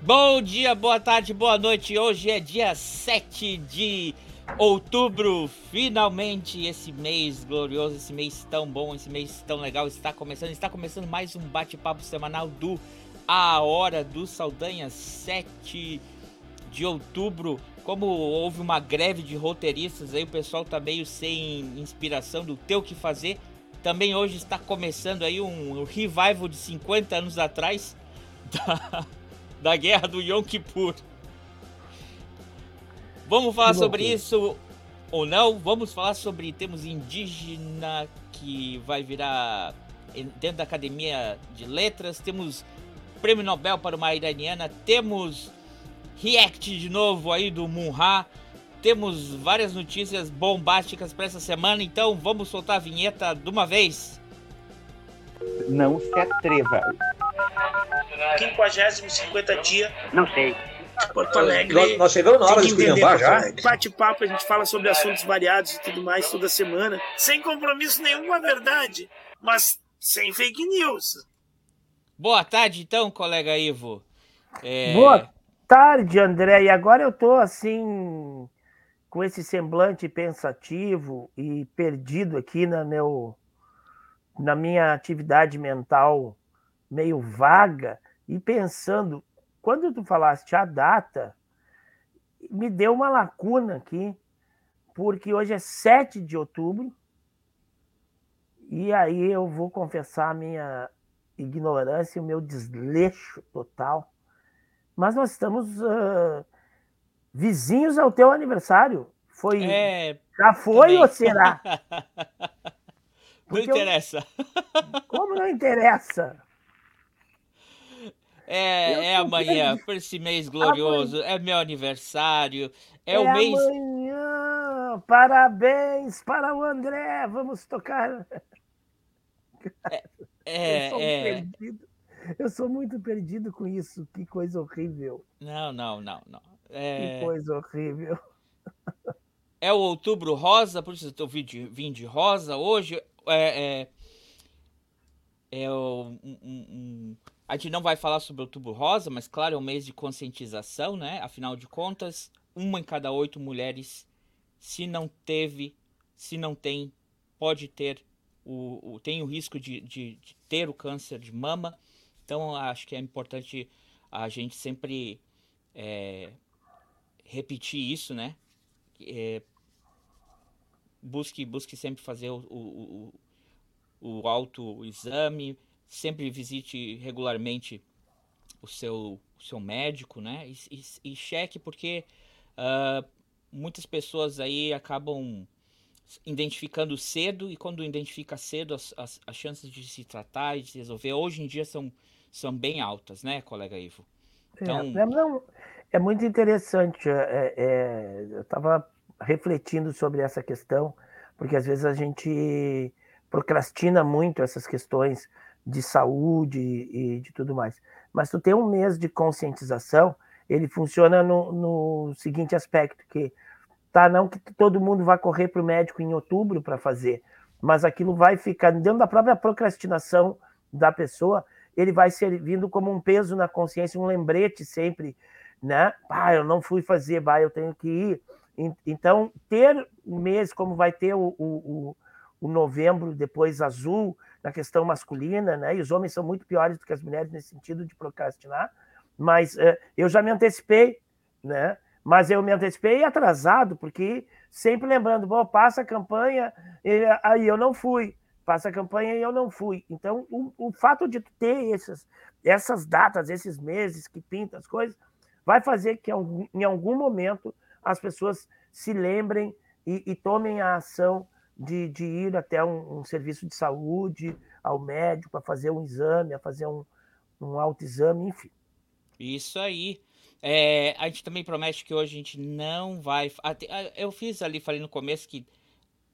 Bom dia, boa tarde, boa noite. Hoje é dia 7 de outubro. Finalmente esse mês glorioso, esse mês tão bom, esse mês tão legal está começando. Está começando mais um bate-papo semanal do A Hora do Saldanha, 7 de outubro. Como houve uma greve de roteiristas, aí o pessoal tá meio sem inspiração do ter o que fazer. Também hoje está começando aí um revival de 50 anos atrás da da guerra do Yom Kippur. Vamos falar sobre isso ou não? Vamos falar sobre temos indígena que vai virar dentro da Academia de Letras, temos Prêmio Nobel para uma iraniana, temos react de novo aí do Munha, temos várias notícias bombásticas para essa semana, então vamos soltar a vinheta de uma vez. Não se atreva. 50 50 dia. Não sei. Porto Alegre. Nós, nós chegamos na hora de esculhambar já. Bate-papo, a gente fala sobre assuntos variados e tudo mais toda semana. Sem compromisso nenhum com a verdade, mas sem fake news. Boa tarde, então, colega Ivo. É... Boa tarde, André. E agora eu tô assim, com esse semblante pensativo e perdido aqui na, meu, na minha atividade mental meio vaga e pensando, quando tu falaste a data, me deu uma lacuna aqui, porque hoje é 7 de outubro, e aí eu vou confessar a minha ignorância e o meu desleixo total. Mas nós estamos uh, vizinhos ao teu aniversário. Foi, é, já foi também. ou será? não interessa. Eu, como não interessa? É, é amanhã, por esse mês glorioso, amanhã. é meu aniversário, é, é o mês. Amanhã, parabéns para o André, vamos tocar. É, é, eu, é... Perdido. eu sou muito perdido com isso, que coisa horrível. Não, não, não, não. É... Que coisa horrível. É o outubro rosa, por isso eu vim de, vim de rosa hoje. É, é, é um, um, a gente não vai falar sobre o Outubro Rosa, mas claro, é um mês de conscientização, né? Afinal de contas, uma em cada oito mulheres, se não teve, se não tem, pode ter o, o tem o risco de, de, de, ter o câncer de mama. Então, acho que é importante a gente sempre é, repetir isso, né? É, busque, busque sempre fazer o, o, o, o autoexame, sempre visite regularmente o seu, o seu médico, né? E, e, e cheque porque uh, muitas pessoas aí acabam identificando cedo e quando identifica cedo as, as, as, chances de se tratar e de se resolver hoje em dia são, são bem altas, né, colega Ivo? Então... É, não, é muito interessante. É, é, eu estava refletindo sobre essa questão, porque às vezes a gente procrastina muito essas questões de saúde e de tudo mais. Mas tu tem um mês de conscientização, ele funciona no, no seguinte aspecto, que tá não que todo mundo vai correr para o médico em outubro para fazer, mas aquilo vai ficar dentro da própria procrastinação da pessoa, ele vai servindo como um peso na consciência, um lembrete sempre, né? Ah, eu não fui fazer, bah, eu tenho que ir. Então, ter um mês como vai ter o, o, o novembro depois azul, na questão masculina, né? E os homens são muito piores do que as mulheres nesse sentido de procrastinar. Mas uh, eu já me antecipei, né? Mas eu me antecipei atrasado, porque sempre lembrando, bom, passa a campanha, e aí eu não fui, passa a campanha e eu não fui. Então, o, o fato de ter essas, essas datas, esses meses que pintam as coisas, vai fazer que em algum momento as pessoas se lembrem e, e tomem a ação de, de ir até um, um, serviço de saúde, ao médico, a fazer um exame, a fazer um, um autoexame, enfim. Isso aí. É, a gente também promete que hoje a gente não vai. Eu fiz ali, falei no começo que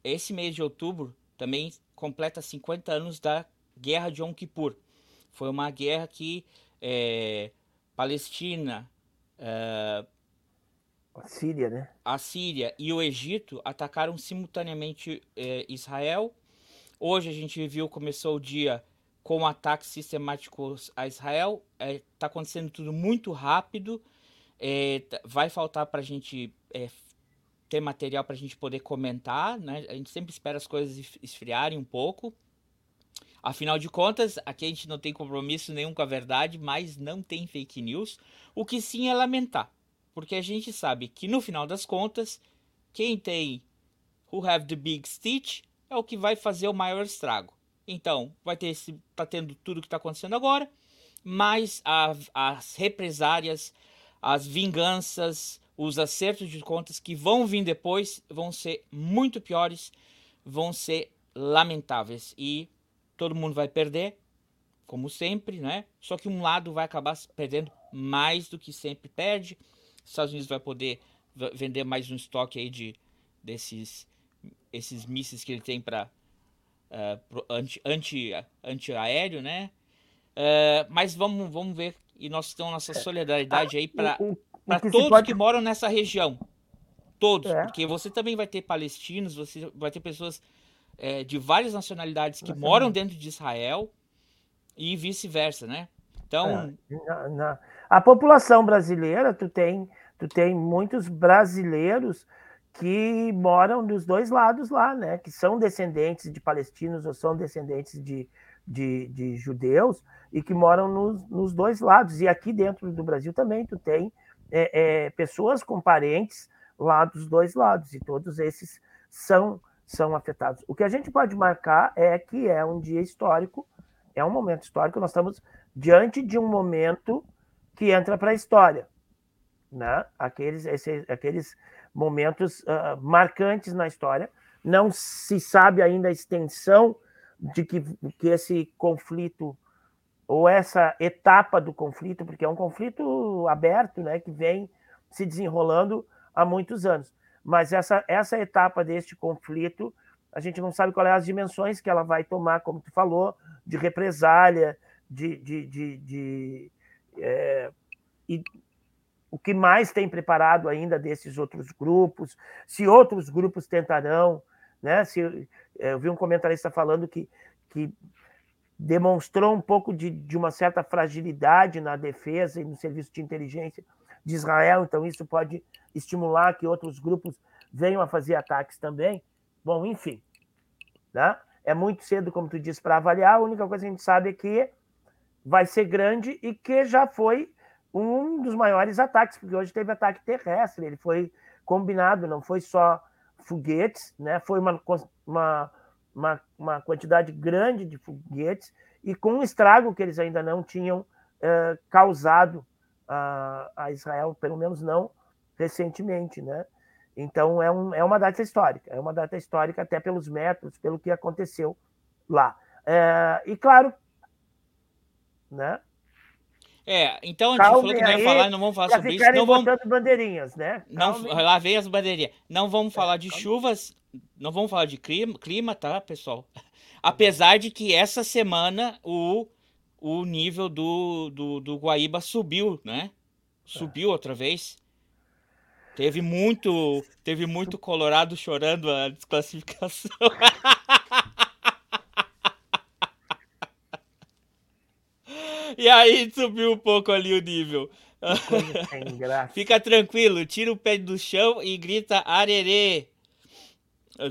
esse mês de outubro também completa 50 anos da Guerra de Yom Kippur. Foi uma guerra que é, Palestina, é, a Síria, né? A Síria e o Egito atacaram simultaneamente eh, Israel. Hoje a gente viu, começou o dia com ataques sistemáticos a Israel. Está é, tá acontecendo tudo muito rápido. É, vai faltar para a gente é, ter material para a gente poder comentar. Né? A gente sempre espera as coisas esfriarem um pouco. Afinal de contas, aqui a gente não tem compromisso nenhum com a verdade, mas não tem fake news. O que sim é lamentar. Porque a gente sabe que no final das contas, quem tem Who Have the Big Stitch é o que vai fazer o maior estrago. Então, vai ter esse, tá tendo tudo que está acontecendo agora, mas as represárias, as vinganças, os acertos de contas que vão vir depois vão ser muito piores, vão ser lamentáveis e todo mundo vai perder, como sempre, né? Só que um lado vai acabar perdendo mais do que sempre perde. Os Estados Unidos vai poder vender mais um estoque aí de desses esses mísseis que ele tem para uh, anti, anti, anti aéreo, né? Uh, mas vamos, vamos ver e nós temos nossa é. solidariedade aí para todos pode... que moram nessa região, todos, é. porque você também vai ter palestinos, você vai ter pessoas é, de várias nacionalidades que moram dentro de Israel e vice-versa, né? Então, é, na, na, a população brasileira, tu tem, tu tem muitos brasileiros que moram dos dois lados lá, né? Que são descendentes de palestinos ou são descendentes de, de, de judeus e que moram nos, nos, dois lados. E aqui dentro do Brasil também tu tem é, é, pessoas com parentes lá dos dois lados e todos esses são são afetados. O que a gente pode marcar é que é um dia histórico, é um momento histórico. Nós estamos diante de um momento que entra para a história, né? Aqueles, esses, aqueles momentos uh, marcantes na história. Não se sabe ainda a extensão de que, que esse conflito ou essa etapa do conflito, porque é um conflito aberto, né, que vem se desenrolando há muitos anos. Mas essa, essa etapa deste conflito, a gente não sabe quais é as dimensões que ela vai tomar, como tu falou, de represália, de, de, de, de é, e o que mais tem preparado ainda desses outros grupos, se outros grupos tentarão, né? Se, é, eu vi um comentarista falando que, que demonstrou um pouco de, de uma certa fragilidade na defesa e no serviço de inteligência de Israel, então isso pode estimular que outros grupos venham a fazer ataques também. Bom, enfim, né? é muito cedo, como tu disse, para avaliar. A única coisa que a gente sabe é que vai ser grande e que já foi um dos maiores ataques, porque hoje teve ataque terrestre, ele foi combinado, não foi só foguetes, né? foi uma, uma, uma, uma quantidade grande de foguetes e com um estrago que eles ainda não tinham uh, causado a, a, Israel, pelo menos não recentemente. Né? Então é, um, é uma data histórica, é uma data histórica até pelos métodos, pelo que aconteceu lá. É, e claro, né? É, então a gente Calma falou que não ia falar, não vamos falar sobre isso. Não vamos bandeirinhas, né? Não, lá vem as bandeirinhas. Não vamos é, falar de chuvas, não vamos falar de clima, clima, tá, pessoal? Apesar de que essa semana o, o nível do, do, do Guaíba subiu, né? Subiu outra vez. Teve muito, teve muito Colorado chorando a desclassificação. E aí subiu um pouco ali o nível. Fica tranquilo, tira o pé do chão e grita arerê.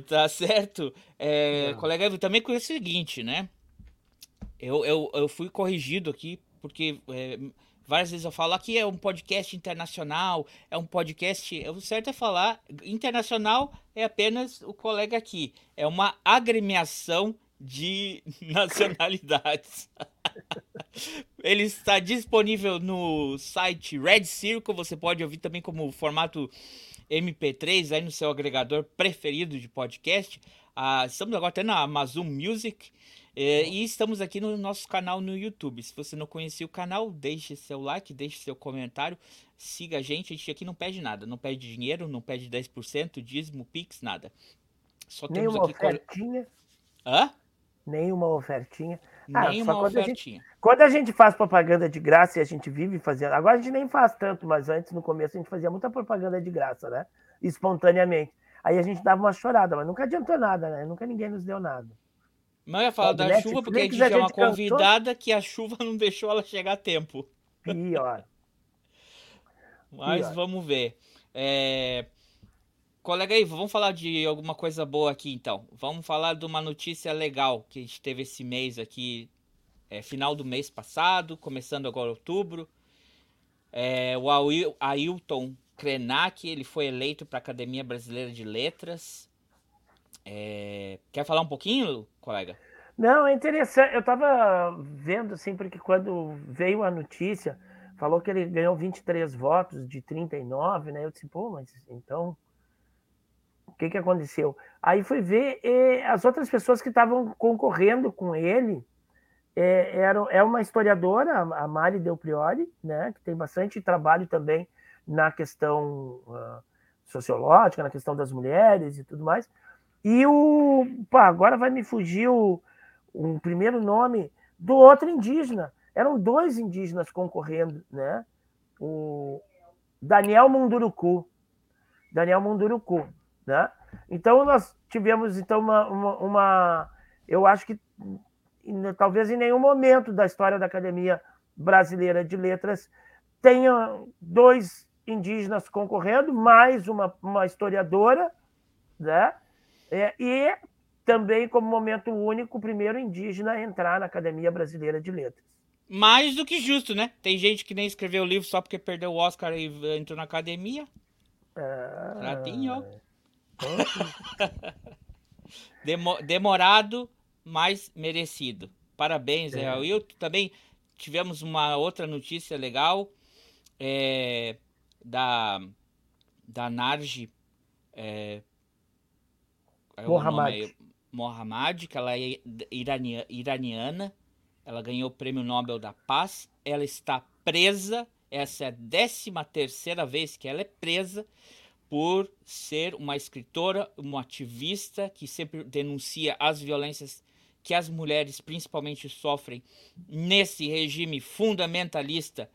Tá certo? É, colega, eu também conheço o seguinte, né? Eu, eu, eu fui corrigido aqui, porque é, várias vezes eu falo aqui é um podcast internacional, é um podcast. O certo é falar, internacional é apenas o colega aqui. É uma agremiação de nacionalidades. Ele está disponível no site Red Circle. Você pode ouvir também como formato MP3 aí no seu agregador preferido de podcast. Ah, estamos agora até na Amazon Music. É, e estamos aqui no nosso canal no YouTube. Se você não conhecia o canal, deixe seu like, deixe seu comentário, siga a gente. A gente aqui não pede nada, não pede dinheiro, não pede 10%, dízimo, pix, nada. Só temos Nenhuma aqui. Ofertinha. Hã? Nenhuma ofertinha. Ah, Nenhuma quando ofertinha. A gente, quando a gente faz propaganda de graça e a gente vive fazendo. Agora a gente nem faz tanto, mas antes, no começo, a gente fazia muita propaganda de graça, né? Espontaneamente. Aí a gente dava uma chorada, mas nunca adiantou nada, né? Nunca ninguém nos deu nada. Eu ia falar da Netflix chuva porque a gente é uma convidada que a chuva não deixou ela chegar a tempo. Pior. Mas Pior. vamos ver. É, Colega aí, vamos falar de alguma coisa boa aqui então. Vamos falar de uma notícia legal que a gente teve esse mês aqui, é, final do mês passado, começando agora outubro. É, o Ail- Ailton Krenak, ele foi eleito para a Academia Brasileira de Letras. É, Quer falar um pouquinho, colega? Não, é interessante. Eu estava vendo assim, porque quando veio a notícia, falou que ele ganhou 23 votos de 39, né? Eu disse, pô, mas então. O que, que aconteceu? Aí fui ver e as outras pessoas que estavam concorrendo com ele. É, era, é uma historiadora, a Mari Del Priori, né, que tem bastante trabalho também na questão ah, sociológica, na questão das mulheres e tudo mais. E o. Pá, agora vai me fugir o, um primeiro nome do outro indígena. Eram dois indígenas concorrendo, né? O Daniel Munduruku. Daniel Munduruku, né? Então nós tivemos então uma, uma, uma- eu acho que talvez em nenhum momento da história da Academia Brasileira de Letras tenha dois indígenas concorrendo, mais uma, uma historiadora, né? É, e também, como momento único, o primeiro indígena a entrar na Academia Brasileira de Letras. Mais do que justo, né? Tem gente que nem escreveu o livro só porque perdeu o Oscar e entrou na academia. Ah, Ratinho. Demo- demorado, mas merecido. Parabéns, É. Wilton. Também tivemos uma outra notícia legal é, da, da Narji é, é que ela é irania- iraniana. Ela ganhou o Prêmio Nobel da Paz. Ela está presa. Essa é a 13 terceira vez que ela é presa por ser uma escritora, uma ativista que sempre denuncia as violências que as mulheres principalmente sofrem nesse regime fundamentalista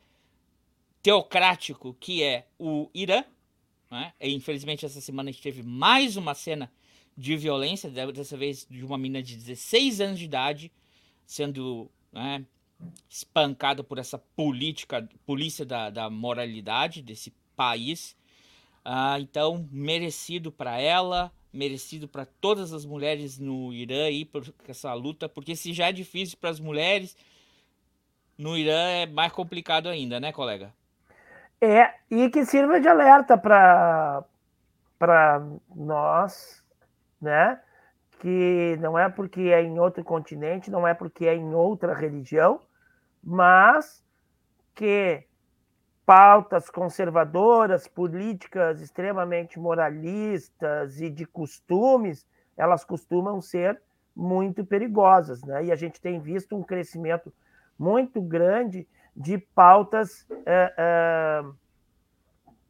teocrático que é o Irã. Né? E, infelizmente, essa semana a gente teve mais uma cena de violência, dessa vez de uma menina de 16 anos de idade sendo né, espancada por essa política, polícia da, da moralidade desse país. Ah, então, merecido para ela, merecido para todas as mulheres no Irã aí por essa luta, porque se já é difícil para as mulheres, no Irã é mais complicado ainda, né, colega? É, e que sirva de alerta para nós, né? Que não é porque é em outro continente, não é porque é em outra religião, mas que pautas conservadoras, políticas extremamente moralistas e de costumes, elas costumam ser muito perigosas, né? E a gente tem visto um crescimento muito grande de pautas eh, eh,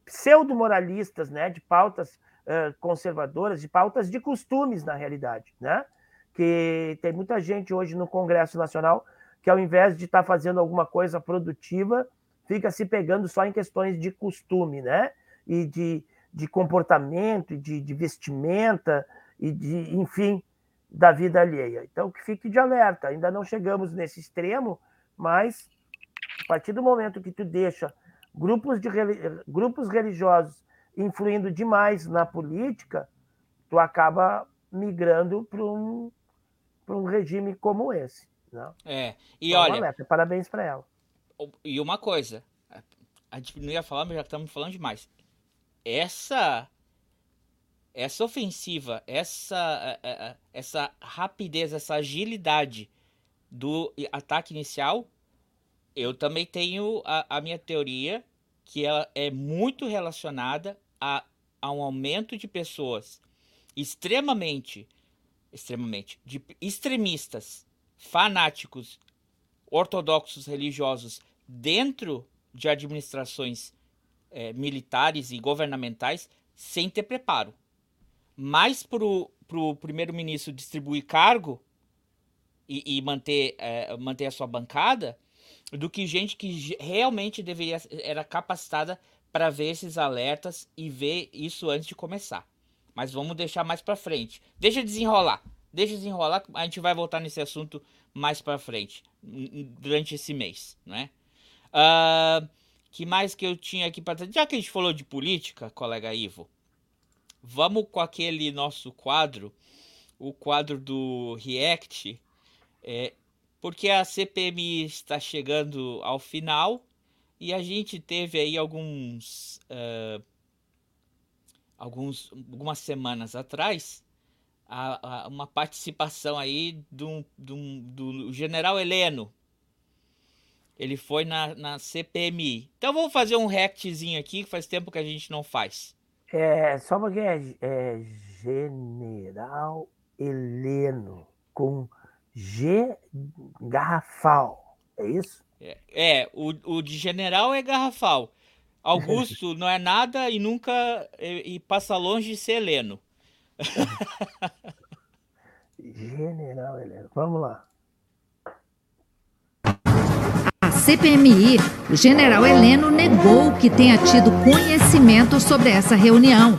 pseudo-moralistas, né? De pautas eh, conservadoras, de pautas de costumes, na realidade, né? Que tem muita gente hoje no Congresso Nacional que, ao invés de estar fazendo alguma coisa produtiva, fica se pegando só em questões de costume, né? E de, de comportamento, de, de vestimenta, e de, enfim, da vida alheia. Então, que fique de alerta. Ainda não chegamos nesse extremo, mas a partir do momento que tu deixa grupos, de, grupos religiosos influindo demais na política, tu acaba migrando para um, para um regime como esse. Né? É. E Então, olha, alerta. parabéns para ela. E uma coisa, a gente não ia falar, mas já estamos falando demais. Essa essa ofensiva, essa essa rapidez, essa agilidade do ataque inicial, eu também tenho a, a minha teoria que ela é muito relacionada a, a um aumento de pessoas extremamente extremamente de extremistas, fanáticos, ortodoxos religiosos dentro de administrações eh, militares e governamentais sem ter preparo. Mais para o primeiro-ministro distribuir cargo e, e manter, eh, manter a sua bancada do que gente que realmente deveria era capacitada para ver esses alertas e ver isso antes de começar. Mas vamos deixar mais para frente. Deixa desenrolar. deixa desenrolar, a gente vai voltar nesse assunto mais para frente, durante esse mês, né? Uh, que mais que eu tinha aqui para Já que a gente falou de política, colega Ivo, vamos com aquele nosso quadro, o quadro do React, é, porque a CPMI está chegando ao final e a gente teve aí alguns, uh, alguns algumas semanas atrás a, a, uma participação aí do, do, do general Heleno. Ele foi na, na CPMI. Então vamos fazer um rectzinho aqui, que faz tempo que a gente não faz. É, só porque é, é General Heleno com G garrafal. É isso? É, é o, o de general é garrafal. Augusto não é nada e nunca e, e passa longe de ser Heleno. General Heleno. Vamos lá. CPMI, o general Heleno negou que tenha tido conhecimento sobre essa reunião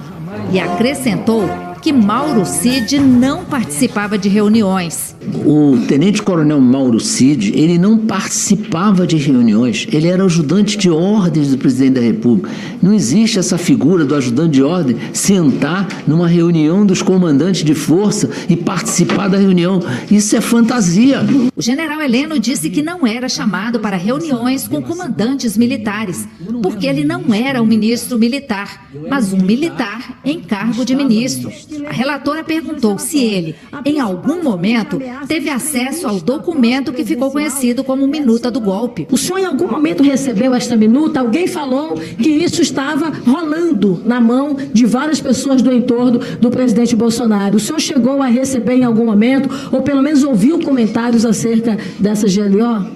e acrescentou que Mauro Cid não participava de reuniões. O tenente-coronel Mauro Cid, ele não participava de reuniões, ele era ajudante de ordens do presidente da República. Não existe essa figura do ajudante de ordem sentar numa reunião dos comandantes de força e participar da reunião. Isso é fantasia. O general Heleno disse que não era chamado para reuniões com comandantes militares, porque ele não era um ministro militar, mas um militar em cargo de ministro. A relatora perguntou se ele, em algum momento, teve acesso ao documento que ficou conhecido como Minuta do Golpe. O senhor, em algum momento, recebeu esta minuta? Alguém falou que isso estava rolando na mão de várias pessoas do entorno do presidente Bolsonaro. O senhor chegou a receber em algum momento, ou pelo menos ouviu comentários acerca dessa GLO?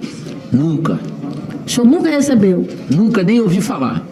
Nunca. O senhor nunca recebeu? Nunca nem ouvi falar.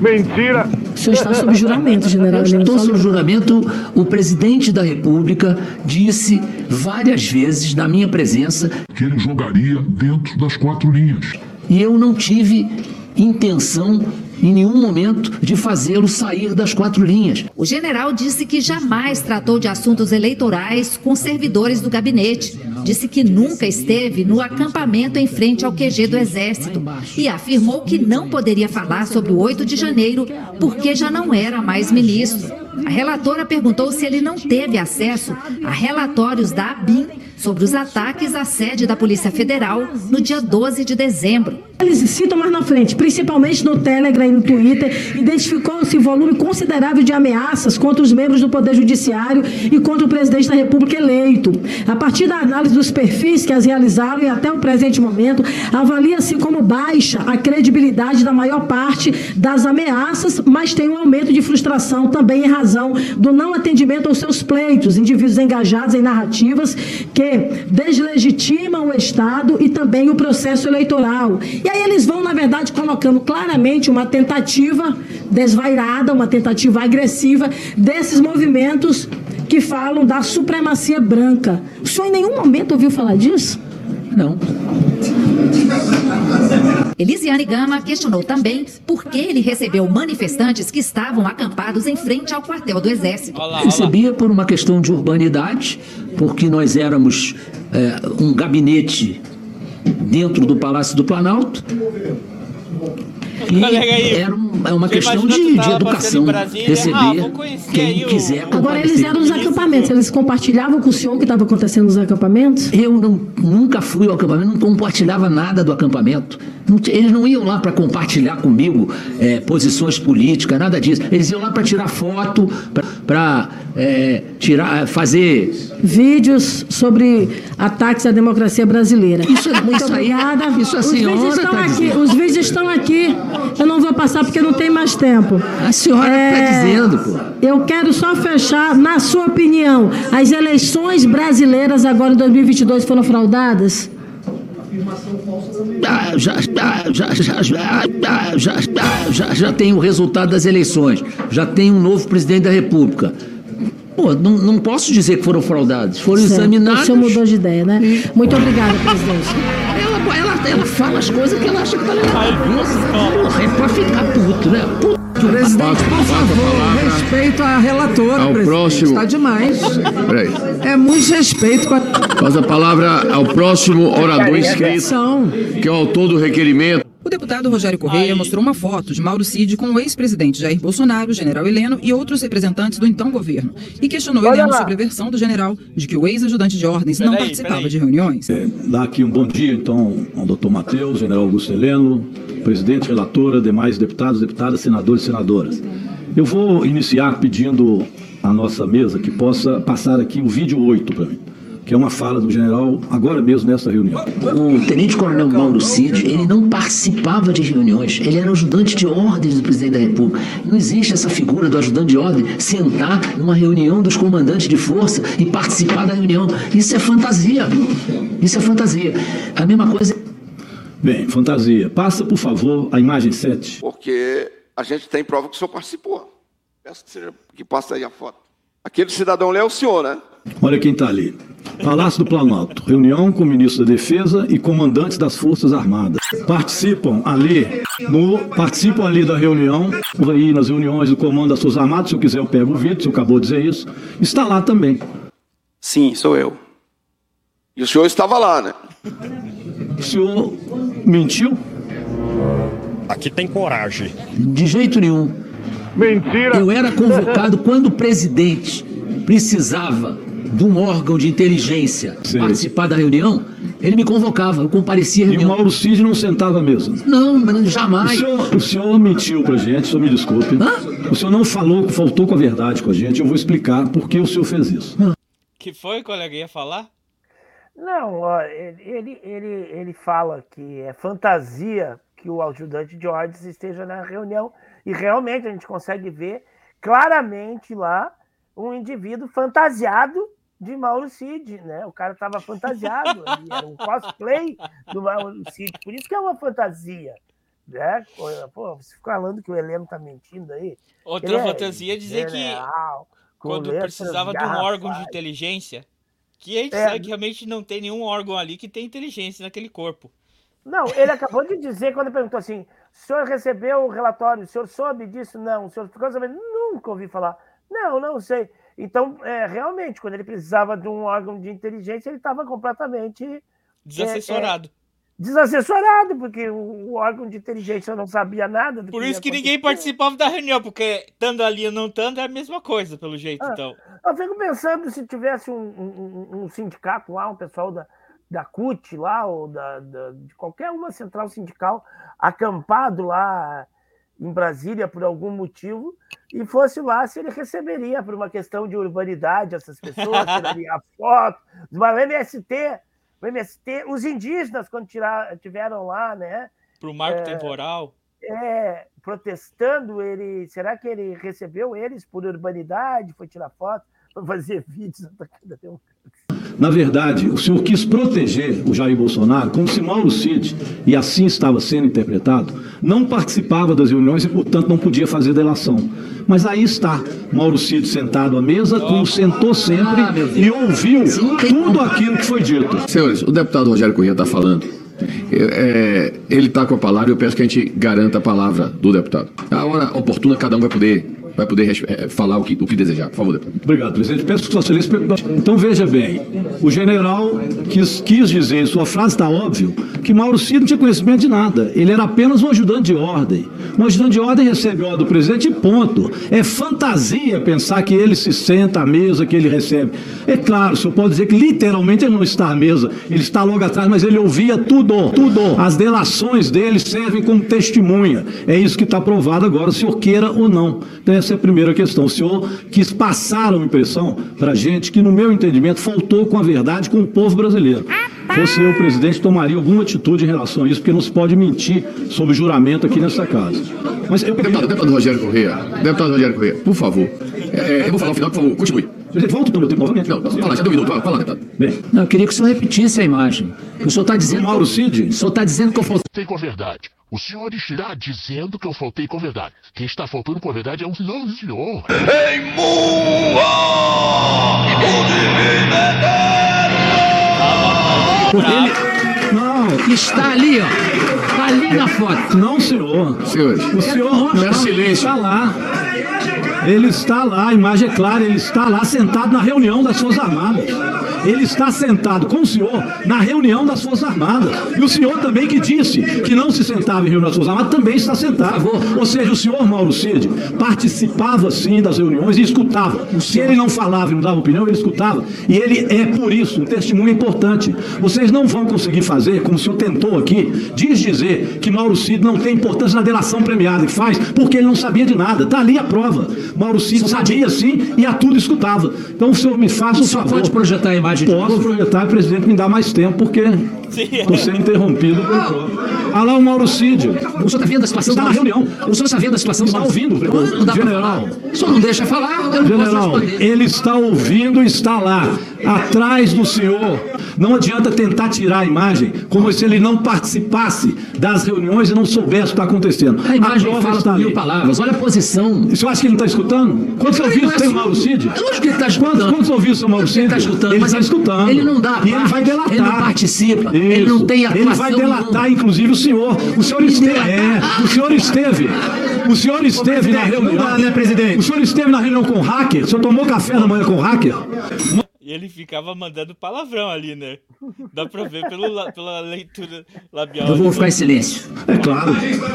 Mentira! O senhor está sob juramento, general. Estou sob juramento. O presidente da República disse várias vezes, na minha presença, que ele jogaria dentro das quatro linhas. E eu não tive intenção em nenhum momento de fazê-lo sair das quatro linhas. O general disse que jamais tratou de assuntos eleitorais com servidores do gabinete. Disse que nunca esteve no acampamento em frente ao QG do Exército e afirmou que não poderia falar sobre o 8 de janeiro porque já não era mais ministro. A relatora perguntou se ele não teve acesso a relatórios da ABIN sobre os ataques à sede da Polícia Federal no dia 12 de dezembro. Eles citam mais na frente, principalmente no Telegram e no Twitter, identificou-se volume considerável de ameaças contra os membros do Poder Judiciário e contra o presidente da República eleito. A partir da análise dos perfis que as realizaram e até o presente momento, avalia-se como baixa a credibilidade da maior parte das ameaças, mas tem um aumento de frustração também em razão do não atendimento aos seus pleitos, indivíduos engajados em narrativas que deslegitimam o Estado e também o processo eleitoral. E aí eles vão, na verdade, colocando claramente uma tentativa desvairada, uma tentativa agressiva desses movimentos que falam da supremacia branca. O senhor em nenhum momento ouviu falar disso? Não. Elisiane Gama questionou também por que ele recebeu manifestantes que estavam acampados em frente ao quartel do Exército. Olá, olá. Recebia por uma questão de urbanidade, porque nós éramos é, um gabinete dentro do Palácio do Planalto. E era um, é uma questão de, de educação. Receber ah, quem quiser. Agora, eles eram nos acampamentos. Eles compartilhavam com o senhor o que estava acontecendo nos acampamentos? Eu não, nunca fui ao acampamento, não compartilhava nada do acampamento. Não, eles não iam lá para compartilhar comigo é, posições políticas, nada disso. Eles iam lá para tirar foto, para é, tirar, fazer vídeos sobre ataques à democracia brasileira. Isso, Muito isso obrigada. Isso a senhora os vídeos estão tá aqui. Dizendo. Os vídeos estão aqui. Eu não vou passar porque não tem mais tempo. A senhora está é, dizendo, pô. Eu quero só fechar, na sua opinião, as eleições brasileiras agora em 2022 foram fraudadas? Já, já, já, já, já, já, já, já tem o resultado das eleições, já tem um novo presidente da República. Pô, não, não posso dizer que foram fraudados, foram certo. examinados. O senhor mudou de ideia, né? Muito obrigada, presidente. Ela, ela, ela fala as coisas que ela acha que tá legal. Porra, é pra ficar puto. Né? Que Presidente, por favor, respeito à relatora, Ao presidente. próximo. Está demais. Peraí. É muito respeito com a Passa a palavra ao próximo orador inscrito, que é o autor do requerimento. O deputado Rogério Correia mostrou uma foto de Mauro Cid com o ex-presidente Jair Bolsonaro, general Heleno e outros representantes do então governo e questionou Olha Heleno lá. sobre a versão do general de que o ex-ajudante de ordens não Peraí, participava de reuniões. Dar aqui um bom dia, então, ao doutor Matheus, general Augusto Heleno, presidente, relatora, demais deputados, deputadas, senadores e senadoras. Eu vou iniciar pedindo à nossa mesa que possa passar aqui o vídeo 8 para mim, que é uma fala do general agora mesmo nessa reunião. O tenente-coronel Mauro Cid, ele não participava de reuniões, ele era ajudante de ordens do presidente da República. Não existe essa figura do ajudante de ordem sentar numa reunião dos comandantes de força e participar da reunião. Isso é fantasia. Isso é fantasia. A mesma coisa. Bem, fantasia. Passa, por favor, a imagem 7. porque a gente tem prova que o senhor participou. Peço que, seja, que passe aí a foto. Aquele cidadão ali é o senhor, né? Olha quem está ali. Palácio do Planalto. Reunião com o ministro da Defesa e comandantes das Forças Armadas. Participam ali, no, participam ali da reunião, aí nas reuniões do Comando das Forças Armadas, se eu quiser eu pego o vídeo, se eu acabou de dizer isso. Está lá também. Sim, sou eu. E o senhor estava lá, né? O senhor mentiu? Aqui tem coragem. De jeito nenhum. Mentira! Eu era convocado quando o presidente precisava de um órgão de inteligência participar da reunião, ele me convocava, eu comparecia à E o reunião. Mauro Cid não sentava à mesa. Não, mas jamais. O senhor, o senhor mentiu pra gente, o senhor me desculpe. O senhor não falou, faltou com a verdade com a gente. Eu vou explicar por que o senhor fez isso. Que foi, colega? Ia falar? Não, ó, ele, ele, ele, ele fala que é fantasia que o ajudante de ordens esteja na reunião e realmente a gente consegue ver claramente lá um indivíduo fantasiado de Mauro Cid, né? O cara estava fantasiado, ele era um cosplay do Mauro Cid, por isso que é uma fantasia, né? Pô, você fica falando que o Heleno tá mentindo aí. Outra Ele é fantasia é dizer que general, com quando precisava de um órgão de inteligência, que a gente É. sabe que realmente não tem nenhum órgão ali que tem inteligência naquele corpo. Não, ele acabou de dizer quando perguntou assim: o senhor recebeu o relatório, o senhor soube disso? Não, o senhor ficou sabendo? Nunca ouvi falar. Não, não sei. Então, é, realmente, quando ele precisava de um órgão de inteligência, ele estava completamente Desassessorado. é, é, desassessorado, porque o, o órgão de inteligência não sabia nada. Do Por que isso que ninguém participava da reunião, porque estando ali ou não estando é a mesma coisa, pelo jeito, Ah, então. Eu fico pensando se tivesse um, um- um- um sindicato lá, um pessoal da, da CUT lá, ou da, da- de qualquer uma central sindical, acampado lá em Brasília por algum motivo, e fosse lá se ele receberia por uma questão de urbanidade essas pessoas, tiraria a foto, mas o MST, o MST, os indígenas, quando tirar, tiveram lá, né? Pro marco É, temporal. é, protestando, ele. Será que ele recebeu eles por urbanidade? Foi tirar foto, foi fazer vídeos? Na verdade, o senhor quis proteger o Jair Bolsonaro como se Mauro Cid, e assim estava sendo interpretado, não participava das reuniões e, portanto, não podia fazer delação. Mas aí está, Mauro Cid sentado à mesa, como sentou sempre e ouviu tudo aquilo que foi dito. Senhores, o deputado Rogério Corrêa está falando. É, ele está com a palavra e eu peço que a gente garanta a palavra do deputado. A hora oportuna, cada um vai poder, vai poder eh, falar o que, o que desejar. Por favor, deputado. Obrigado, presidente. Peço que Sua Excelência. Então veja bem, o general quis, quis dizer, em sua frase está óbvio, que Mauro Cid não tinha conhecimento de nada. Ele era apenas um ajudante de ordem. Um ajudante de ordem recebe ordem do presidente e ponto. É fantasia pensar que ele se senta à mesa, que ele recebe. É claro, o senhor pode dizer que literalmente ele não está à mesa, ele está logo atrás, mas ele ouvia tudo, tudo. As delações dele servem como testemunha. É isso que está provado agora, o senhor queira ou não. Então essa é a primeira questão. O senhor quis passar uma impressão para a gente que, no meu entendimento, faltou com a verdade com o povo brasileiro. Fosse eu, presidente, tomaria alguma atitude em relação a isso, porque não se pode mentir sobre juramento aqui nessa casa. Mas eu Deputado, deputado Rogério Corrêa, deputado Rogério Corrêa, por favor. É, eu vou falar no final, por favor, continue. Volta para o meu tempo novamente. Não, fala, já deu um minuto, fala, fala, deputado. Bem, Não, eu queria que o senhor repetisse a imagem. O senhor está dizendo. Mauro Cid? O senhor está dizendo que eu faltei. Faltei com a verdade. O senhor está dizendo que eu faltei com a verdade. Quem está faltando com a verdade é um não, senhor. Em Mua! O ele. Não, Está ali, ó. Está ali na foto. Não, senhor. Senhores, O senhor peço silêncio. está lá. Ele está lá, a imagem é clara, ele está lá sentado na reunião das Forças Armadas. Ele está sentado com o senhor na reunião das Forças Armadas. E o senhor também que disse que não se sentava em reunião das Forças Armadas também está sentado. Ou seja, o senhor Mauro Cid participava sim das reuniões e escutava. Se ele não falava e não dava opinião, ele escutava. E ele é, por isso, um testemunho importante. Vocês não vão conseguir fazer, como o senhor tentou aqui, diz dizer que Mauro Cid não tem importância na delação premiada e faz porque ele não sabia de nada. Está ali a prova. Mauro Cid sabia sim e a tudo escutava. Então o senhor me faça um Só favor. pode projetar a imagem de Posso projetar, e o presidente me dá mais tempo, porque estou sendo interrompido pelo próprio. Ah lá o Mauro Cid. O senhor está vendo a situação Está na reunião. O senhor está vendo a situação do Está ouvindo, general. O senhor não deixa falar, eu não General, ele está ouvindo e está lá, atrás do senhor. Não adianta tentar tirar a imagem como se ele não participasse das reuniões e não soubesse o que está acontecendo. A imagem prova fala está mil ali. palavras. Olha a posição. O senhor acha que ele não está escutando? Quantos ouvidos é tem o surdo. Mauro Cid? É lógico que ele está escutando. Quantos, quantos ouvidos tem o Mauro Cid? Ele está escutando, Ele está escutando. ele não dá E ele vai parte, delatar. ele não participa, ele não tem Ele vai atuação delatar, inclusive, o senhor. O senhor esteve. É, o senhor esteve. O senhor esteve na reunião. dá, né, presidente? O senhor esteve na reunião com o hacker? O senhor tomou café da manhã com o hacker? E ele ficava mandando palavrão ali, né? Dá pra ver pelo, la- pela leitura labial. Eu vou ali. ficar em silêncio. É claro.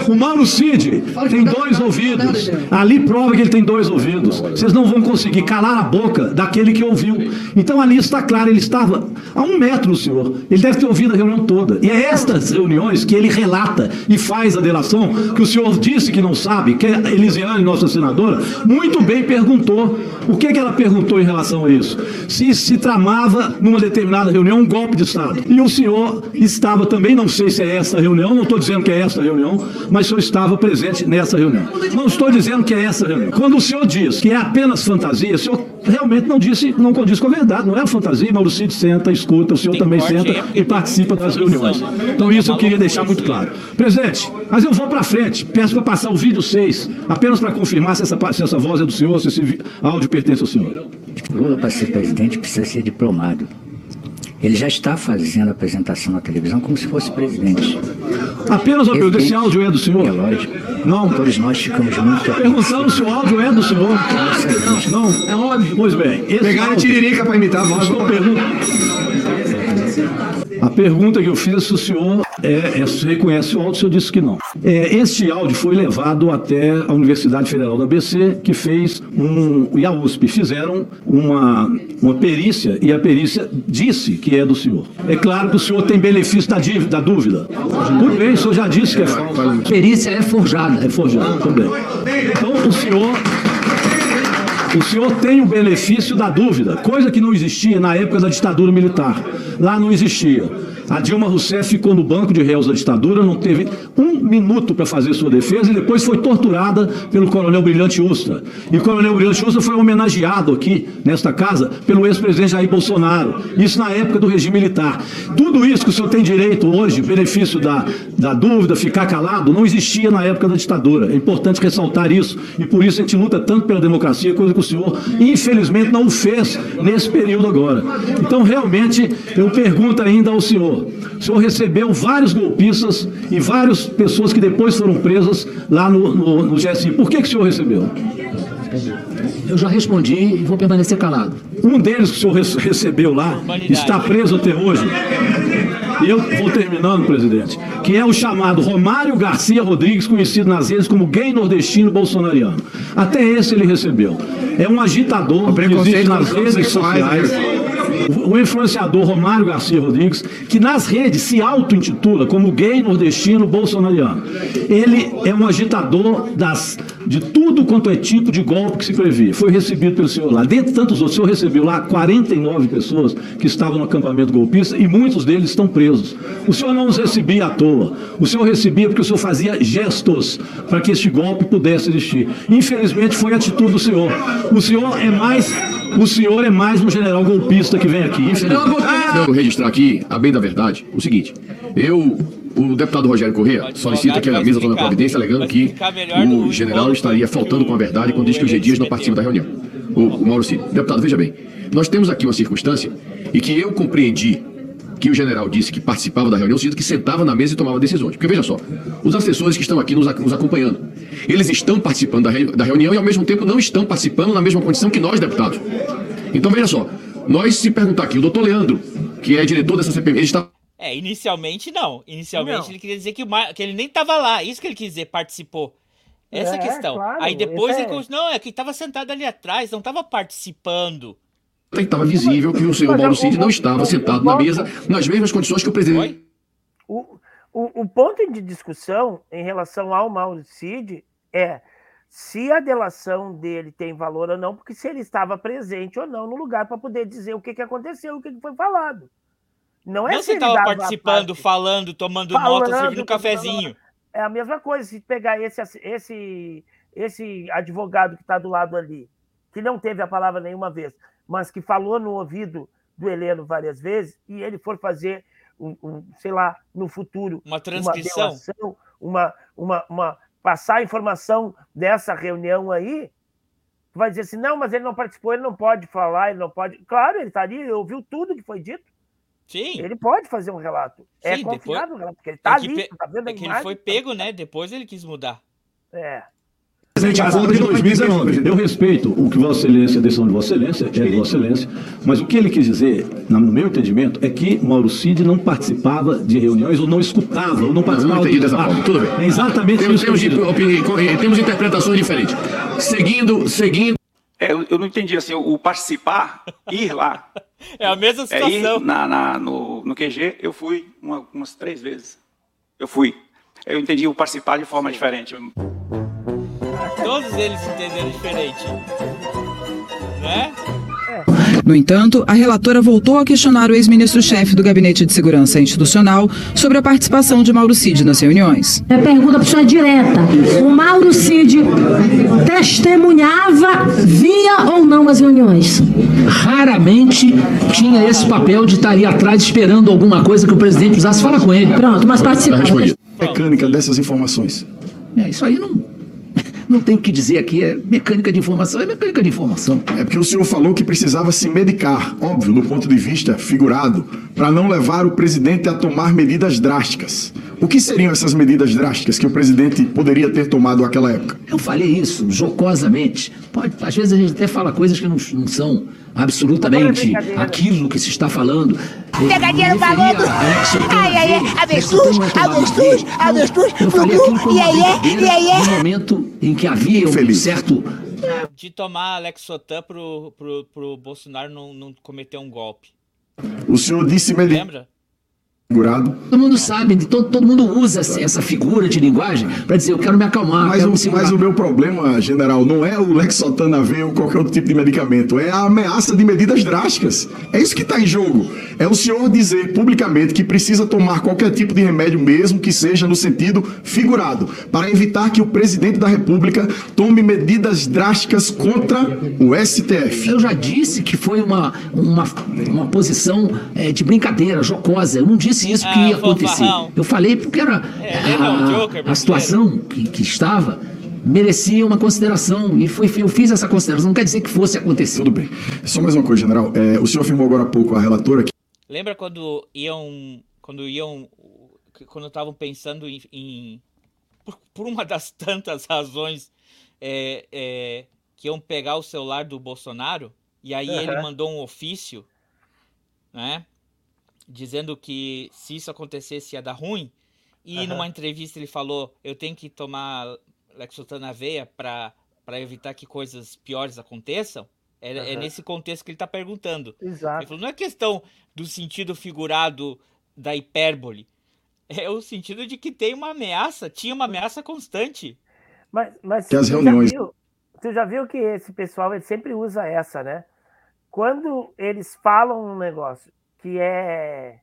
O Mauro Cid tem dois ouvidos. Ali prova que ele tem dois ouvidos. Vocês não vão conseguir calar a boca daquele que ouviu. Então ali está claro, ele estava a um metro do senhor. Ele deve ter ouvido a reunião toda. E é estas reuniões que ele relata e faz a delação que o senhor disse que não sabe, que a Elisiane, nossa senadora, muito bem perguntou. O que, que ela perguntou em relação a isso? Se se tramava numa determinada reunião um golpe de Estado. E o senhor estava também, não sei se é essa reunião, não estou dizendo que é essa reunião, mas o senhor estava presente nessa reunião. Não estou dizendo que é essa reunião. Quando o senhor diz que é apenas fantasia, o senhor realmente não disse, não condiz com a verdade, não é fantasia. Mauro Cid senta, escuta, o senhor também corte aí, senta porque e participa das reuniões. Então isso eu queria deixar muito claro. Presidente, mas eu vou para frente, peço para passar o vídeo 6, apenas para confirmar se essa, se essa voz é do senhor, se esse áudio pertence ao senhor. Lula, para ser presidente, precisa ser diplomado. Ele já está fazendo a apresentação na televisão como se fosse presidente. Apenas, ó, meu, esse áudio é do senhor? É lógico. Não. Todos nós ficamos muito Perguntando se o áudio é do senhor. Não, é óbvio. Pois bem. esse Pegaram áudio- tiririca para imitar a voz. Mas uma pergunta. A pergunta que eu fiz se o senhor é, é, se reconhece o áudio, o senhor disse que não. É, este áudio foi levado até a Universidade Federal da ABC, que fez um. e a USP fizeram uma, uma perícia, e a perícia disse que é do senhor. É claro que o senhor tem benefício da, dívida, da dúvida. Tudo bem, o senhor já disse que é falso. Perícia é forjada. É forjada, tudo bem. Então o senhor. O senhor tem o benefício da dúvida, coisa que não existia na época da ditadura militar. Lá não existia. A Dilma Rousseff ficou no banco de réus da ditadura, não teve um minuto para fazer sua defesa e depois foi torturada pelo coronel Brilhante Ustra. E o coronel Brilhante Ustra foi homenageado aqui, nesta casa, pelo ex-presidente Jair Bolsonaro. Isso na época do regime militar. Tudo isso que o senhor tem direito hoje, benefício da, da dúvida, ficar calado, não existia na época da ditadura. É importante ressaltar isso. E por isso a gente luta tanto pela democracia, coisa que o senhor, infelizmente, não fez nesse período agora. Então, realmente, eu pergunto ainda ao senhor. O senhor recebeu vários golpistas e várias pessoas que depois foram presas lá no, no, no GSI. Por que, que o senhor recebeu? Eu já respondi e vou permanecer calado. Um deles que o senhor rece- recebeu lá está preso até hoje. E eu vou terminando, presidente. Que é o chamado Romário Garcia Rodrigues, conhecido nas redes como gay nordestino bolsonariano. Até esse ele recebeu. É um agitador que existe nas redes sociais. O influenciador Romário Garcia Rodrigues, que nas redes se auto-intitula como gay nordestino bolsonariano. Ele é um agitador das, de tudo quanto é tipo de golpe que se previa. Foi recebido pelo senhor lá. Dentre tantos outros, o senhor recebeu lá 49 pessoas que estavam no acampamento golpista e muitos deles estão presos. O senhor não os recebia à toa. O senhor recebia porque o senhor fazia gestos para que este golpe pudesse existir. Infelizmente foi a atitude do senhor. O senhor é mais, o senhor é mais um general golpista que vem aqui. Eu vou registrar aqui, a bem da verdade, o seguinte. Eu, o deputado Rogério Corrêa, solicita que a mesa tome providência alegando que o general estaria faltando com a verdade quando diz que o G. Dias não participa da reunião. O, o Mauro Cid. Deputado, veja bem. Nós temos aqui uma circunstância e que eu compreendi que o general disse que participava da reunião, sinto que sentava na mesa e tomava decisões. Porque veja só, os assessores que estão aqui nos, nos acompanhando, eles estão participando da, re, da reunião e ao mesmo tempo não estão participando na mesma condição que nós, deputados. Então veja só, nós se perguntar aqui, o doutor Leandro, que é diretor dessa CPM, ele está É, inicialmente não. Inicialmente Não. ele queria dizer que, o Mar- que ele nem tava lá. Isso que ele quis dizer, participou. Essa é a questão. claro, Aí depois ele. é- Não, é que tava sentado ali atrás, não tava participando. Estava visível que o senhor Mauro Cid não estava sentado na mesa nas mesmas condições que o presidente. O, o, o ponto de discussão em relação ao Mauro Cid é se a delação dele tem valor ou não, porque se ele estava presente ou não no lugar para poder dizer o que, que aconteceu, o que, que foi falado. Não é não se você ele tava dava participando, parte- falando, tomando Falando, nota, servindo um cafezinho. É a mesma coisa se pegar esse, esse, esse advogado que está do lado ali, que não teve a palavra nenhuma vez, mas que falou no ouvido do Heleno várias vezes, e ele for fazer, um, um, sei lá, no futuro, Uma transcrição. delação, uma, uma, uma, passar a informação dessa reunião aí, vai dizer assim, não, mas ele não participou, ele não pode falar, ele não pode. Claro, ele está ali, ele ouviu tudo que foi dito. Sim. Ele pode fazer um relato. é Sim, confiável o relato, porque ele está É que ali, pe- tu tá vendo a É que ele imagem, foi pego, né? Depois ele quis mudar. É. Presidente, a de 2019. Eu respeito o que Vossa Excelência, a decisão de Vossa Excelência, é de Vossa Excelência, mas o que ele quis dizer, na- no meu entendimento, é que Mauro Cid não participava de reuniões, ou não escutava, ou não participava não entendi de dessa forma. Tudo bem. É exatamente Temos, isso. que eu temos, opini- opini- temos interpretações diferentes. Seguindo, seguindo. É, eu, eu não entendi assim, o participar, ir lá. É a mesma É, ir situação. na, na- no, no QG, eu fui uma- umas três vezes. Eu fui. Eu entendi o participar de forma diferente. Todos eles entenderam diferente. Né? No entanto, a relatora voltou a questionar o ex-ministro-chefe do Gabinete de Segurança Institucional sobre a participação de Mauro Cid nas reuniões. É pergunta para senhora direta. O Mauro Cid testemunhava, via ou não as reuniões? Raramente tinha esse papel de estar ali atrás esperando alguma coisa que o presidente precisasse falar com ele. Pronto, mas participava. Mecânica dessas informações. É, isso aí não, não tem o que dizer aqui, é mecânica de informação, é mecânica de informação. É porque o senhor falou que precisava se medicar, óbvio, do ponto de vista figurado, para não levar o presidente a tomar medidas drásticas. O que seriam essas medidas drásticas que o presidente poderia ter tomado naquela época? Eu falei isso jocosamente. Pode, às vezes a gente até fala coisas que não, não são absolutamente aquilo que se está falando. Pegadinha no maluco. Ai, ai, ai, avestruz, avestruz, avestruz, Eu falei aquilo como e aí, e brincadeira aí, no momento em que havia um certo De tomar Alex Sotan pro, pro, pro Bolsonaro não, não cometer um golpe. O senhor disse medicar. Lembra? Figurado. Todo mundo sabe, todo, todo mundo usa essa, essa figura de linguagem para dizer eu quero me acalmar. Mas o, me mas o meu problema, general, não é o Lexotan V ou qualquer outro tipo de medicamento, é a ameaça de medidas drásticas. É isso que está em jogo. É o senhor dizer publicamente que precisa tomar qualquer tipo de remédio, mesmo que seja no sentido figurado, para evitar que o presidente da República tome medidas drásticas contra o STF. Eu já disse que foi uma, uma, uma posição eh, de brincadeira, jocosa. Eu não disse isso que Ah, ia acontecer. fofarrão. Eu falei porque era ele é um a, joker a situação que, que estava merecia uma consideração e foi, eu fiz essa consideração. Não quer dizer que fosse acontecer. Tudo bem. Só mais uma coisa, general. É, o senhor afirmou agora há pouco a relatora que Lembra quando iam. Quando iam. Quando estavam pensando em. em- por, por uma das tantas razões é, é, que iam pegar o celular do Bolsonaro, e aí ele Aham. mandou um ofício, né? Dizendo que se isso acontecesse ia dar ruim. E Aham. numa entrevista ele falou: eu tenho que tomar Lexotan na veia para evitar que coisas piores aconteçam. É, é Aham. nesse contexto que ele está perguntando. Exato. Ele falou, não é questão do sentido figurado da hipérbole. É o sentido de que tem uma ameaça, tinha uma ameaça constante. Mas, mas Que as reuniões- já viu, tu já viu que esse pessoal ele sempre usa essa, né? Quando eles falam um negócio que é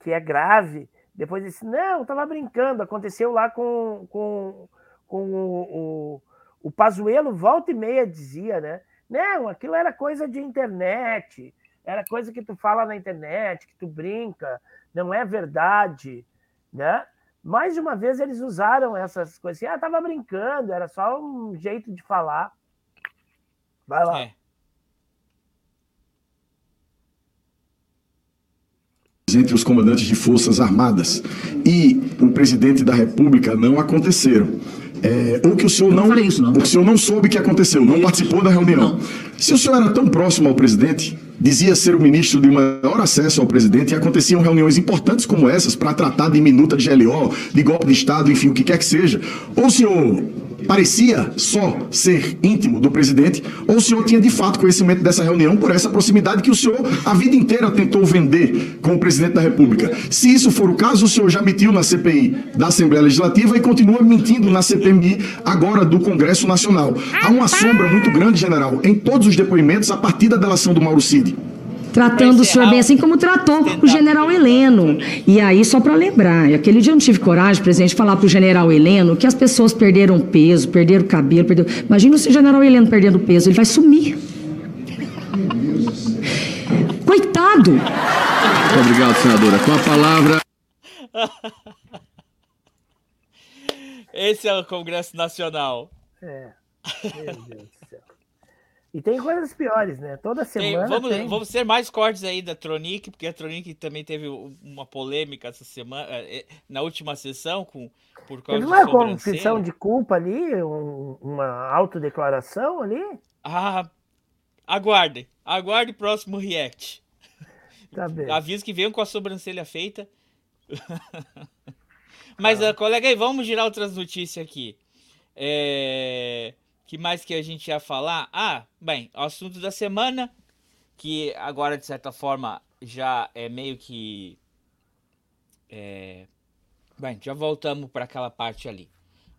que é grave, depois eles não, tava brincando, aconteceu lá com, com, com o, o, o Pazuello, volta e meia dizia, né? Não, aquilo era coisa de internet, era coisa que tu fala na internet, que tu brinca, não é verdade, né? Mais de uma vez eles usaram essas coisas assim, ah, tava brincando, era só um jeito de falar. Vai lá. É. entre os comandantes de forças armadas e o presidente da República não aconteceram. É, ou que o senhor não, isso, não. O senhor não soube que aconteceu, não participou da reunião. Não. Se o senhor era tão próximo ao presidente, dizia ser o ministro de maior acesso ao presidente e aconteciam reuniões importantes como essas para tratar de minuta de GLO, de golpe de Estado, enfim, o que quer que seja. Ou o senhor parecia só ser íntimo do presidente, ou o senhor tinha de fato conhecimento dessa reunião por essa proximidade que o senhor a vida inteira tentou vender com o presidente da República. Se isso for o caso, o senhor já mentiu na CPI da Assembleia Legislativa e continua mentindo na CPMI agora do Congresso Nacional. Há uma sombra muito grande, general, em todos os depoimentos a partir da delação do Mauro Cid tratando o senhor bem assim como tratou o general Heleno. E aí, só para lembrar, aquele dia eu não tive coragem, presidente, de falar para o general Heleno que as pessoas perderam peso, perderam cabelo, perderam... Imagina se o general Heleno perdendo peso, ele vai sumir. Coitado! Muito obrigado, senadora. Com a palavra. Esse é o Congresso Nacional. É. Meu Deus. E tem coisas piores, né? Toda semana. Tem, vamos, tem... vamos ter mais cortes aí da Tronic, porque a Tronic também teve uma polêmica essa semana, eh, na última sessão, com, por causa Teve uma confissão de culpa ali, um, uma autodeclaração ali? Ah, aguardem. Aguarde o próximo react. Tá bem. Aviso que venham com a sobrancelha feita. Mas, tá. uh, colega, aí, vamos girar outras notícias aqui. É que mais que a gente ia falar? Ah, bem, o assunto da semana, que agora de certa forma já é meio que. É, bem, já voltamos para aquela parte ali.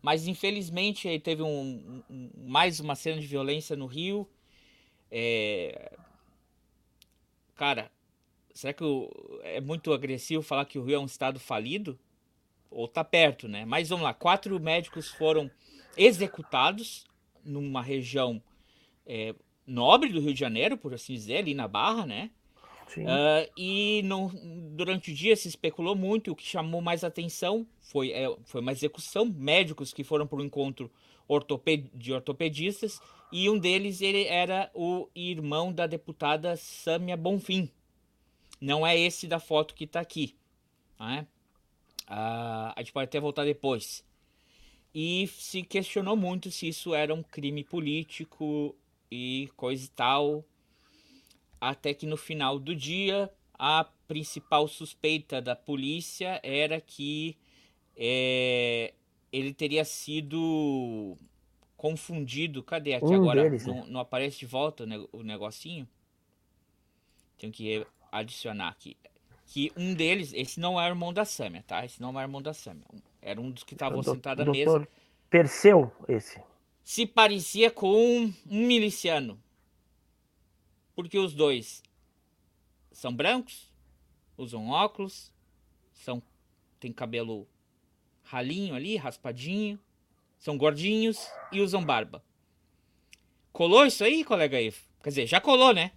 Mas infelizmente aí teve um, um, mais uma cena de violência no Rio. É, cara, será que é muito agressivo falar que o Rio é um estado falido? Ou tá perto, né? Mas vamos lá, quatro médicos foram executados numa região é, nobre do Rio de Janeiro, por assim dizer, ali na Barra, né? Uh, e no, durante o dia se especulou muito, o que chamou mais atenção foi, é, foi uma execução, médicos que foram para o encontro ortoped, de ortopedistas, e um deles ele era o irmão da deputada Sâmia Bonfim. Não é esse da foto que está aqui. Né? Uh, a gente pode até voltar depois e se questionou muito se isso era um crime político e coisa e tal. Até que no final do dia, a principal suspeita da polícia era que é, ele teria sido confundido. Cadê aqui um agora? Deles, não, né? não, aparece de volta o negocinho? Tenho que adicionar aqui. Que um deles, esse não é o irmão da Sâmia, tá? Esse não é o irmão da Sâmia. Era um dos que estavam É sentados à mesa. Perseu, esse. Se parecia com um, miliciano. Porque os dois são brancos, usam óculos, são tem cabelo ralinho ali, raspadinho, são gordinhos e usam barba. Colou isso aí, colega aí? Quer dizer, já colou, né?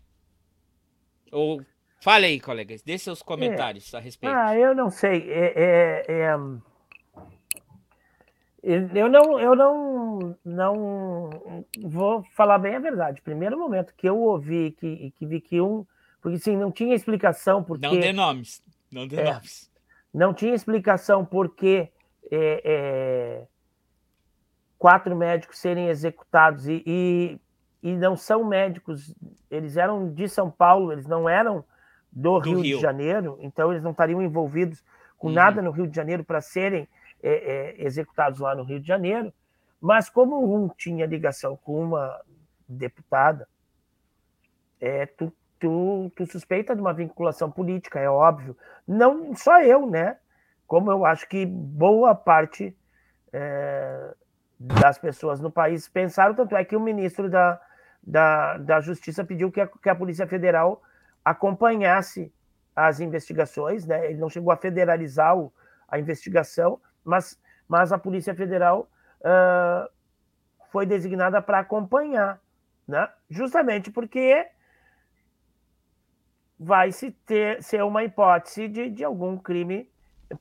Ou fale aí, colegas, dê seus comentários É. a respeito. Ah, eu não sei. É, é- é, eu não, eu não, não vou falar bem a verdade. Primeiro momento que eu ouvi que, que vi que um, porque sim, não tinha explicação porque Não dê nomes. Não dê É. nomes. não tinha explicação porque é, é, quatro médicos serem executados e, e, e não são médicos, eles eram de São Paulo, eles não eram do, Do Rio, Rio. de Janeiro, então eles não estariam envolvidos com Uhum. nada no Rio de Janeiro para serem é, é, executados lá no Rio de Janeiro, mas como um tinha ligação com uma deputada, é, tu, tu, tu suspeita de uma vinculação política, é óbvio. Não só eu, né? Como eu acho que boa parte é, das pessoas no país pensaram, tanto é que o ministro da, da, da Justiça pediu que a, que a Polícia Federal acompanhasse as investigações, né? Ele não chegou a federalizar o, a investigação, mas, mas a Polícia Federal ah, foi designada para acompanhar, né? Justamente porque vai se ter ser uma hipótese de, de algum crime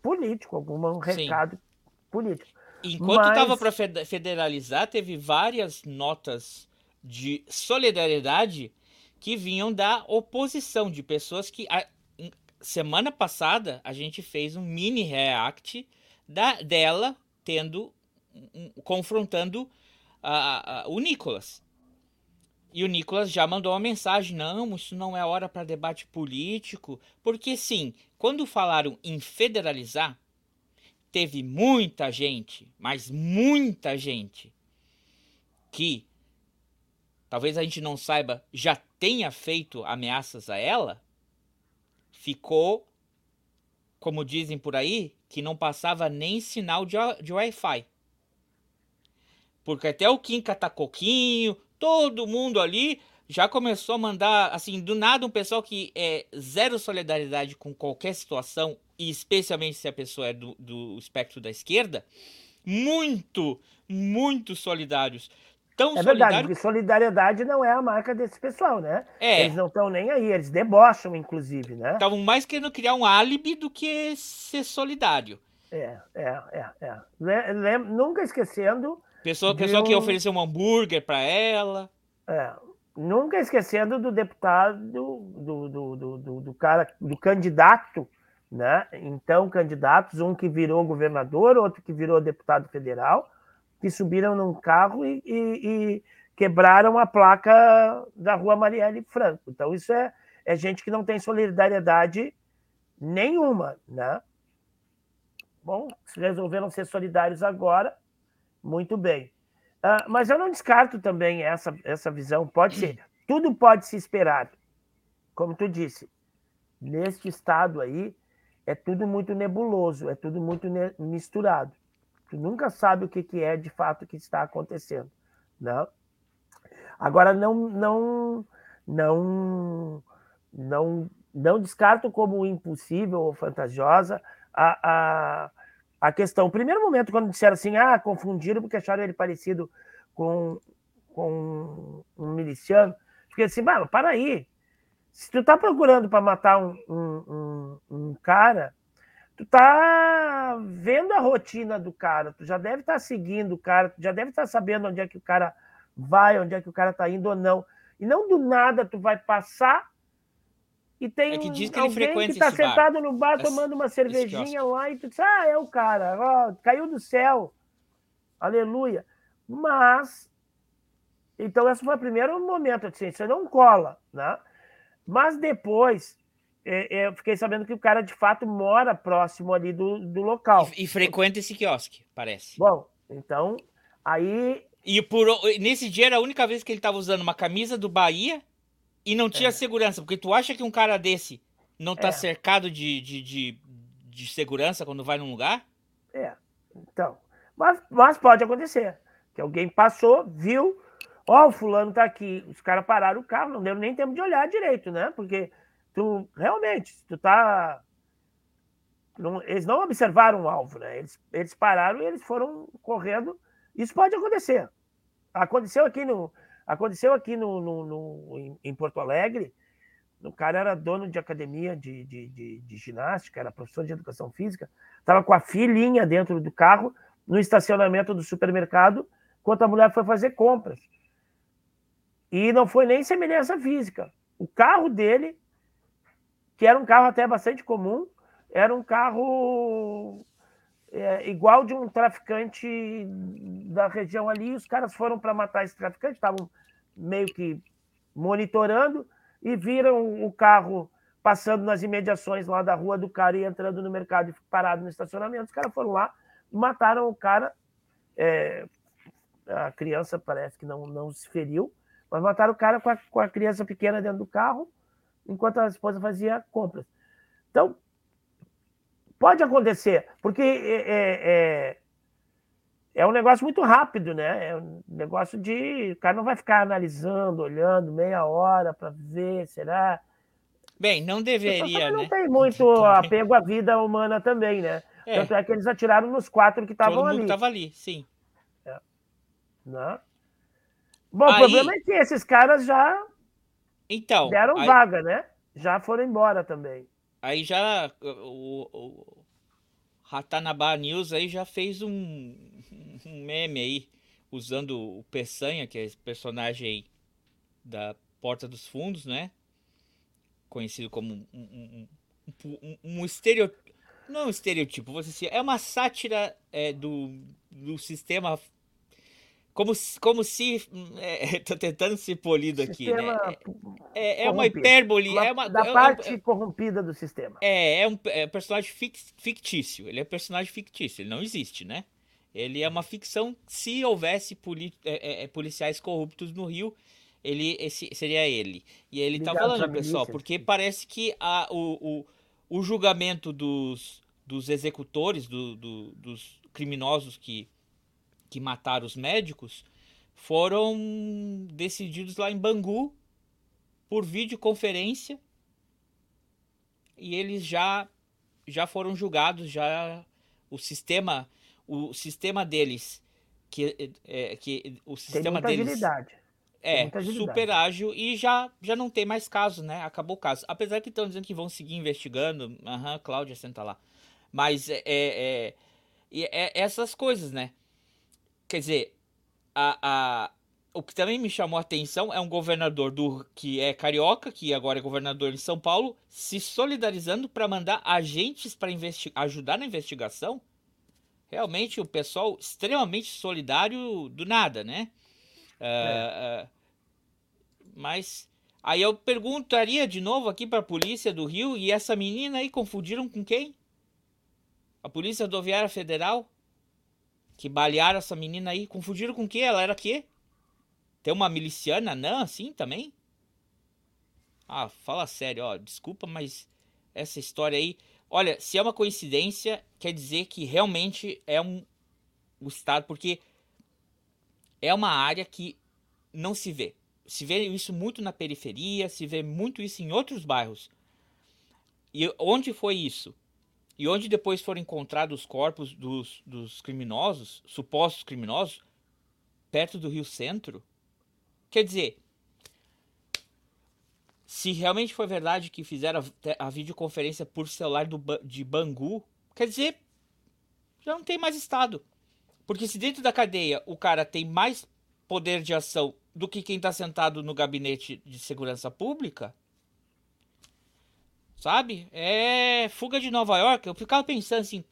político, algum recado político. Enquanto Mas- estava para federalizar, teve várias notas de solidariedade que vinham da oposição, de pessoas que a- em- semana passada a gente fez um mini react da, dela tendo um, confrontando o Nicolas. E o Nicolas já mandou uma mensagem: não, isso não é hora para debate político. Porque, sim, quando falaram em federalizar, teve muita gente, mas muita gente, que talvez a gente não saiba, já tenha feito ameaças a ela, ficou, como dizem por aí, que não passava nem sinal de, de Wi-Fi. Porque até o Kim Catacoquinho, todo mundo ali já começou a mandar, assim, do nada um pessoal que é zero solidariedade com qualquer situação, e especialmente se a pessoa é do, do espectro da esquerda, muito, muito solidários. Tão é verdade, porque solidariedade não é a marca desse pessoal, né? É. Eles não estão nem aí, eles debocham, inclusive, né? Estavam mais querendo criar um álibi do que ser solidário. É, é, é, é. Lem nunca esquecendo. Pessoa, pessoa um... que ofereceu um hambúrguer para ela. É, nunca esquecendo do deputado, do, do, do, do, do cara, do candidato, né? Então, candidatos, um que virou governador, outro que virou deputado federal, que subiram num carro e, e, e quebraram a placa da rua Marielle Franco. Então, isso é, é gente que não tem solidariedade nenhuma, né? Bom, se resolveram ser solidários agora, muito bem. Uh, mas eu não descarto também essa, essa visão. Pode ser, tudo pode se esperar. Como tu disse, neste estado aí, é tudo muito nebuloso, é tudo muito misturado. Tu nunca sabe o que, que é de fato que está acontecendo. Né? Agora, não, não, não, não, não descarto como impossível ou fantasiosa a, a a questão. Primeiro momento, quando disseram assim, ah, confundiram porque acharam ele parecido com, com um miliciano, fiquei assim, mano, para aí. Se tu tá procurando para matar um, um, um, um, cara, tu tá vendo a rotina do cara, tu já deve estar tá seguindo o cara, tu já deve estar tá sabendo onde é que o cara vai, onde é que o cara tá indo ou não. E não do nada tu vai passar e tem é que diz que alguém que está sentado no bar tomando uma cervejinha lá e tu diz, ah, é o cara, ó, caiu do céu, aleluia. Mas, então esse foi o primeiro momento, assim, você não cola, né? Mas depois, é, é, eu fiquei sabendo que o cara de fato mora próximo ali do, do local. E, e frequenta esse quiosque, parece. Bom, então, aí... E por, nesse dia era a única vez que ele estava usando uma camisa do Bahia e não tinha é. segurança, porque tu acha que um cara desse não tá é. cercado de, de, de, de, segurança quando vai num lugar? É, então. Mas, mas pode acontecer. Que alguém passou, viu, ó, oh, o fulano tá aqui. Os caras pararam o carro, não deu nem tempo de olhar direito, né? Porque tu, realmente, tu tá. Não, eles não observaram o alvo, né? Eles, eles pararam e eles foram correndo. Isso pode acontecer. Aconteceu aqui no, Aconteceu aqui no, no, no, em Porto Alegre, o cara era dono de academia de, de, de, de ginástica, era professor de educação física, estava com a filhinha dentro do carro, no estacionamento do supermercado, enquanto a mulher foi fazer compras. E não foi nem semelhança física. O carro dele, que era um carro até bastante comum, era um carro é, igual de um traficante da região ali, os caras foram para matar esse traficante, estavam meio que monitorando e viram o carro passando nas imediações lá da rua do cara e entrando no mercado e parado no estacionamento. Os caras foram lá, mataram o cara. É, a criança parece que não, não se feriu, mas mataram o cara com a, com a criança pequena dentro do carro, enquanto a esposa fazia compras. Então, Pode acontecer, porque é, é, é, é um negócio muito rápido, né? É um negócio de. O cara não vai ficar analisando, olhando meia hora para ver, será? Bem, não deveria, não né? tem muito apego à vida humana também, né? É. Tanto é que eles atiraram nos quatro que estavam ali. Todo ali, sim. É. Não. Né? Bom, aí... o problema é que esses caras já então, deram aí... vaga, né? Já foram embora também. Aí já o, o Ratanabá News aí já fez um, um meme aí, usando o Peçanha, que é esse personagem da Porta dos Fundos, né? Conhecido como um, um, um, um estereotipo. Não é um estereotipo, você assim, é uma sátira é, do, do sistema. Como, se- como se. É, tô tentando ser polido aqui, né? Sistema É, é uma hipérbole. Uma- é uma, da é- é- parte corrompida do sistema. É, é um é um personagem fic- fictício. Ele é um personagem fictício. Ele não existe, né? Ele é uma ficção. Se houvesse poli- é, é, é, policiais corruptos no Rio, ele esse, seria ele. E ele tá Ligados à falando, pessoal, milícia. porque parece que a, o, o, o julgamento dos, dos executores, do, do- dos criminosos que, que mataram os médicos, foram decididos lá em Bangu por videoconferência e eles já já foram julgados já o sistema o sistema deles que é, que o Tem sistema muita deles agilidade. Tem é super ágil e já já não tem mais caso né? Acabou o caso. Apesar que estão dizendo que vão seguir investigando aham Cláudia senta lá. Mas é, é, é, é essas coisas né quer dizer a, a o que também me chamou a atenção é um governador do que é carioca, que agora é governador em São Paulo, se solidarizando para mandar agentes para ajudar na investigação. Realmente o pessoal extremamente solidário do nada, né? Ah, ah, mas aí eu perguntaria de novo aqui para a polícia do Rio e essa menina aí confundiram com quem? A Polícia Rodoviária Federal? Que balearam essa menina aí, confundiram com quem? Ela era quê? Tem uma miliciana anã assim também? Ah, fala sério, ó, desculpa, mas essa história aí, olha, se é uma coincidência, quer dizer que realmente é um o estado, porque é uma área que não se vê. Se vê isso muito na periferia, se vê muito isso em outros bairros. E onde foi isso? E onde depois foram encontrados os corpos dos, dos criminosos, supostos criminosos, perto do Rio Centro? Quer dizer, se realmente foi verdade que fizeram a, a videoconferência por celular do, de Bangu, quer dizer, já não tem mais Estado. Porque se dentro da cadeia o cara tem mais poder de ação do que quem está sentado no gabinete de segurança pública, sabe? É fuga de Nova York. Eu ficava pensando assim,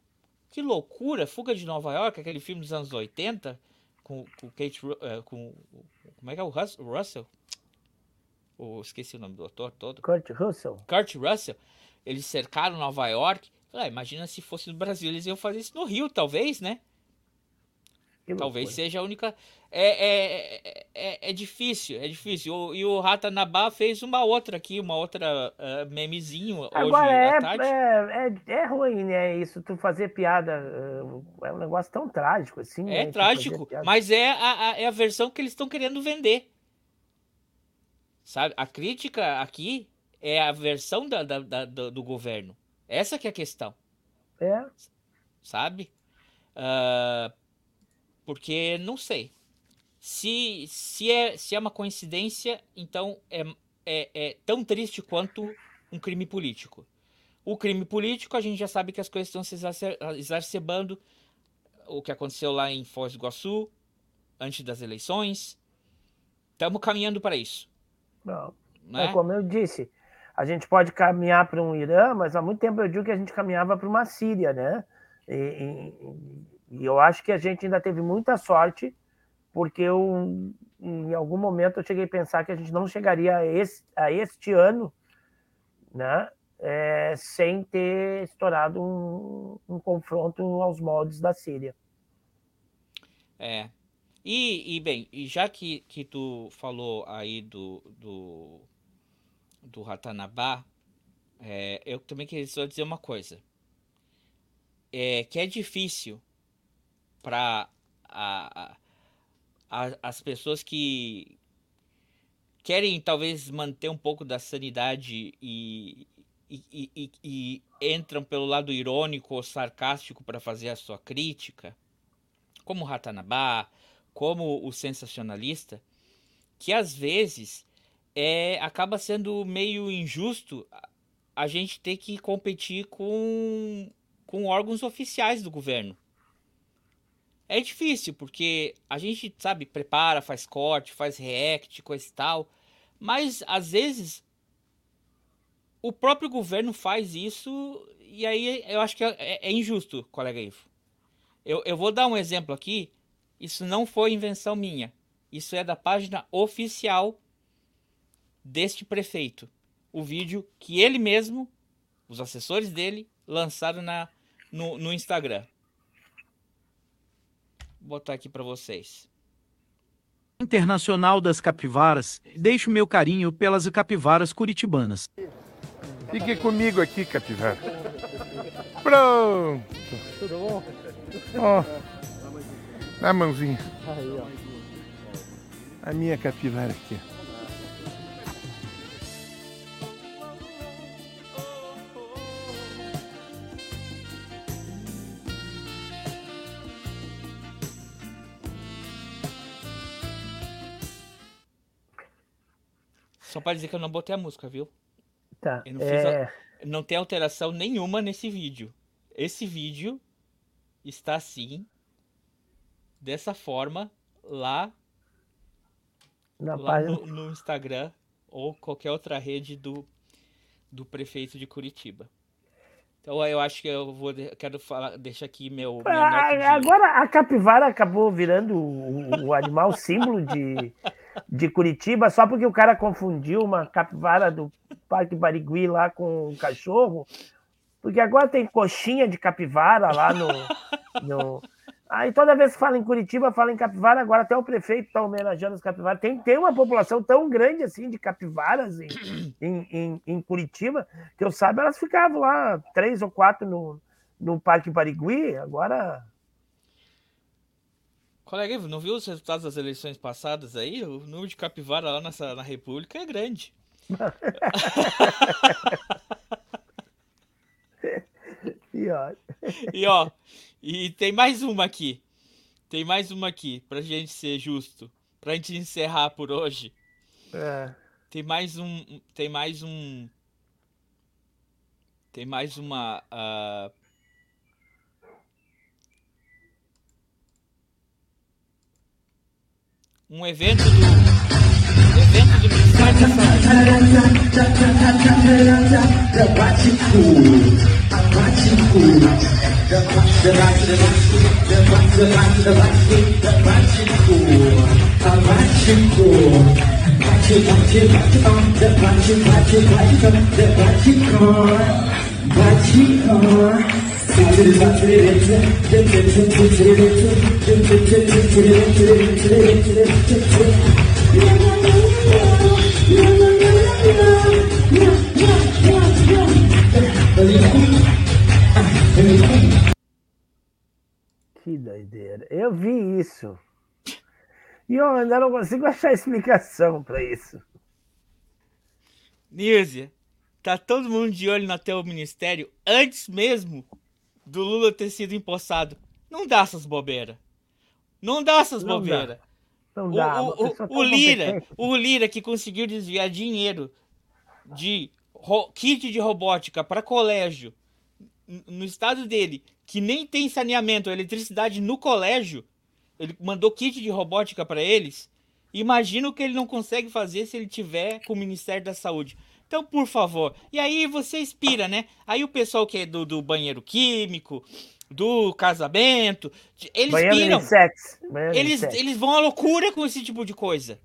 que loucura, fuga de Nova York, aquele filme dos anos 80 com, com Kate, eh, com como é que é o Rus- o Russell? O, esqueci o nome do ator todo. Kurt Russell. Kurt Russell. Eles cercaram Nova York. Ah, imagina se fosse no Brasil, eles iam fazer isso no Rio, talvez, né? Talvez seja a única. É, é, é, é, é difícil, é difícil. O- e o Ratanabá fez uma outra aqui, uma outra ah, memezinho hoje Agora à é, tarde. é, é, é ruim, né? Isso, tu fazer piada. eh, É um negócio tão trágico assim. né? É Tu trágico, mas é a, a- é a versão que eles estão querendo vender. Sabe? A crítica aqui é a versão da, da- da- do, governo. Essa que é a questão. É. Sabe? Ah, porque não sei. Se, se, é, se é uma coincidência, então é, é, é tão triste quanto um crime político. O crime político, a gente já sabe que as coisas estão se exacer- exacerbando. O que aconteceu lá em Foz do Iguaçu, antes das eleições. Estamos caminhando para isso. Não. Né? É como eu disse, a gente pode caminhar para um Irã, mas há muito tempo eu digo que a gente caminhava para uma Síria, né? E, e- e eu acho que a gente ainda teve muita sorte, porque eu, em algum momento eu cheguei a pensar que a gente não chegaria a, esse, a este ano, né? é, sem ter estourado um, um confronto aos moldes da Síria. É. E, e, bem, e já que, que tu falou aí do, do, do Ratanabá, é, eu também queria só dizer uma coisa. É que é difícil para a, a- as pessoas que querem talvez manter um pouco da sanidade e, e, e- e- entram pelo lado irônico ou sarcástico para fazer a sua crítica, como o Ratanabá, como o sensacionalista, que às vezes é, acaba sendo meio injusto a- a gente ter que competir com, com órgãos oficiais do governo. É difícil, porque a gente, sabe, prepara, faz corte, faz react, coisa e tal, mas às vezes o próprio governo faz isso e aí eu acho que é, é injusto, colega Ivo. Eu, eu vou dar um exemplo aqui. Isso não foi invenção minha. Isso é da página oficial deste prefeito. O vídeo que ele mesmo, os assessores dele, lançaram na, no, no Instagram. Vou botar aqui para vocês. Internacional das Capivaras, deixo meu carinho pelas capivaras curitibanas. Fique comigo aqui, capivara. Pronto. Tudo bom? Ó, dá a mãozinha. Aí, ó. A minha capivara aqui. Só para dizer que eu não botei a música, viu? Tá. Eu não, É, a- não tem alteração nenhuma nesse vídeo. Esse vídeo está assim, dessa forma, lá, Na lá página- no, no Instagram ou qualquer outra rede do, do prefeito de Curitiba. Então eu acho que eu vou quero falar, deixar aqui meu nota Ah, de- Agora a capivara acabou virando o, o animal símbolo de, de Curitiba só porque o cara confundiu uma capivara do Parque Barigui lá com um cachorro. Porque agora tem coxinha de capivara lá no. no... Aí toda vez que fala em Curitiba, fala em capivara, agora até o prefeito está homenageando os capivaras. Tem, tem uma população tão grande assim de capivaras em, em, em, em Curitiba, que eu saiba, elas ficavam lá três ou quatro no, no Parque Barigui, agora. Colega, não viu os resultados das eleições passadas aí? O número de capivara lá nessa, na República é grande. E ó, E ó, e tem mais uma aqui. Tem mais uma aqui, pra gente ser justo. Pra gente encerrar por hoje. é, Tem mais um. Tem mais um. Tem mais uma. ah, um evento do. Evento do Ministério da que doideira. Eu vi isso. E eu ainda não consigo achar explicação para isso. Nízia, tá todo mundo de olho no teu ministério antes mesmo do Lula ter sido empossado. Não dá essas bobeiras. Não dá essas Não dá. bobeiras. Não O, dá. o- o- o Lira, o Lira que conseguiu desviar dinheiro de kit de robótica para colégio no estado dele, que nem tem saneamento, eletricidade no colégio, ele mandou kit de robótica para eles. Imagina o que ele não consegue fazer se ele tiver com o Ministério da Saúde. Então, por favor. E aí você inspira, né? Aí o pessoal que é do, do banheiro químico, do casamento, eles Banheiro piram. banheiro Eles, unissex. eles vão à loucura com esse tipo de coisa.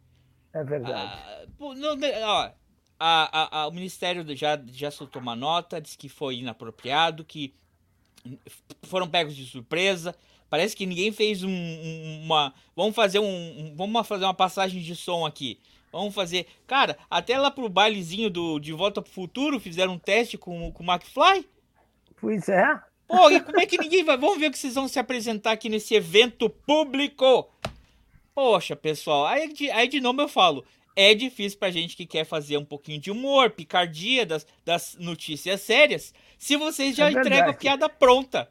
É verdade. Pô, não, né, ó, a, a- a- o Ministério já, já soltou uma nota, disse que foi inapropriado, que foram pegos de surpresa. Parece que ninguém fez um- um- uma. Vamos fazer um- Vamos fazer uma passagem de som aqui. Vamos fazer. Cara, até lá pro bailezinho do De Volta pro Futuro fizeram um teste com, com o McFly. Pois é. Pô, e como é que ninguém vai. Vamos ver que vocês vão se apresentar aqui nesse evento público. Poxa, pessoal, aí de, aí de novo eu falo. É difícil pra gente que quer fazer um pouquinho de humor, picardia das, das notícias sérias, se vocês já É entregam a piada pronta.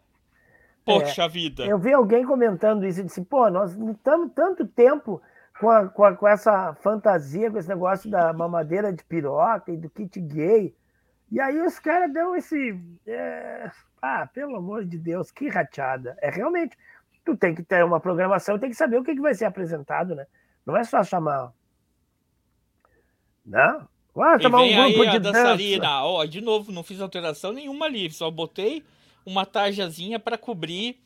Poxa É, vida. Eu vi alguém comentando isso e disse, pô, nós lutamos tanto tempo com, a- com, a- com essa fantasia, com esse negócio da mamadeira de piroca e do kit gay. E aí os caras dão esse. é, Ah, pelo amor de Deus, que rateada. É realmente. Tu tem que ter uma programação, tem que saber o que, que vai ser apresentado, né? Não é só chamar. Não? Vamos E chamar um vem aí grupo a de dançarina. dança. Ó, de novo, não fiz alteração nenhuma ali, só botei uma tarjazinha pra cobrir,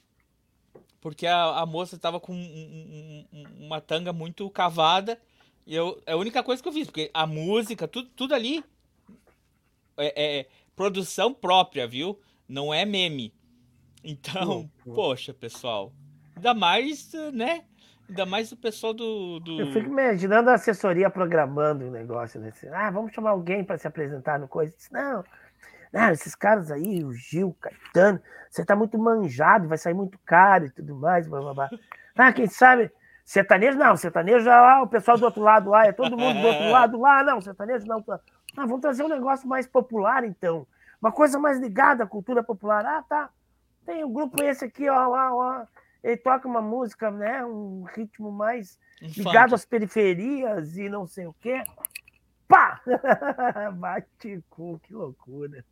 porque a, a moça tava com um- um- um- uma tanga muito cavada. E eu, é a única coisa que eu fiz, porque a música, tudo, tudo ali é, é produção própria, viu? Não é meme. Então, poxa, pessoal. Ainda mais, né? Ainda mais o pessoal do. do... Eu fico imaginando a assessoria programando o negócio desse. Ah, vamos chamar alguém para se apresentar no coisa. Disse, não, não, esses caras aí, o Gil, o Caetano, você tá muito manjado, vai sair muito caro e tudo mais, blá, blá, blá. Ah, quem sabe? Sertanejo não, sertanejo já lá, o pessoal do outro lado lá, é todo mundo do outro lado lá, não, sertanejo não. Ah, vamos trazer um negócio mais popular então. Uma coisa mais ligada à cultura popular. Ah, tá. Tem um grupo esse aqui, ó, lá, ó. Ele toca uma música, né? Um ritmo mais ligado às periferias e não sei o quê. Pá! Bate cu, que loucura.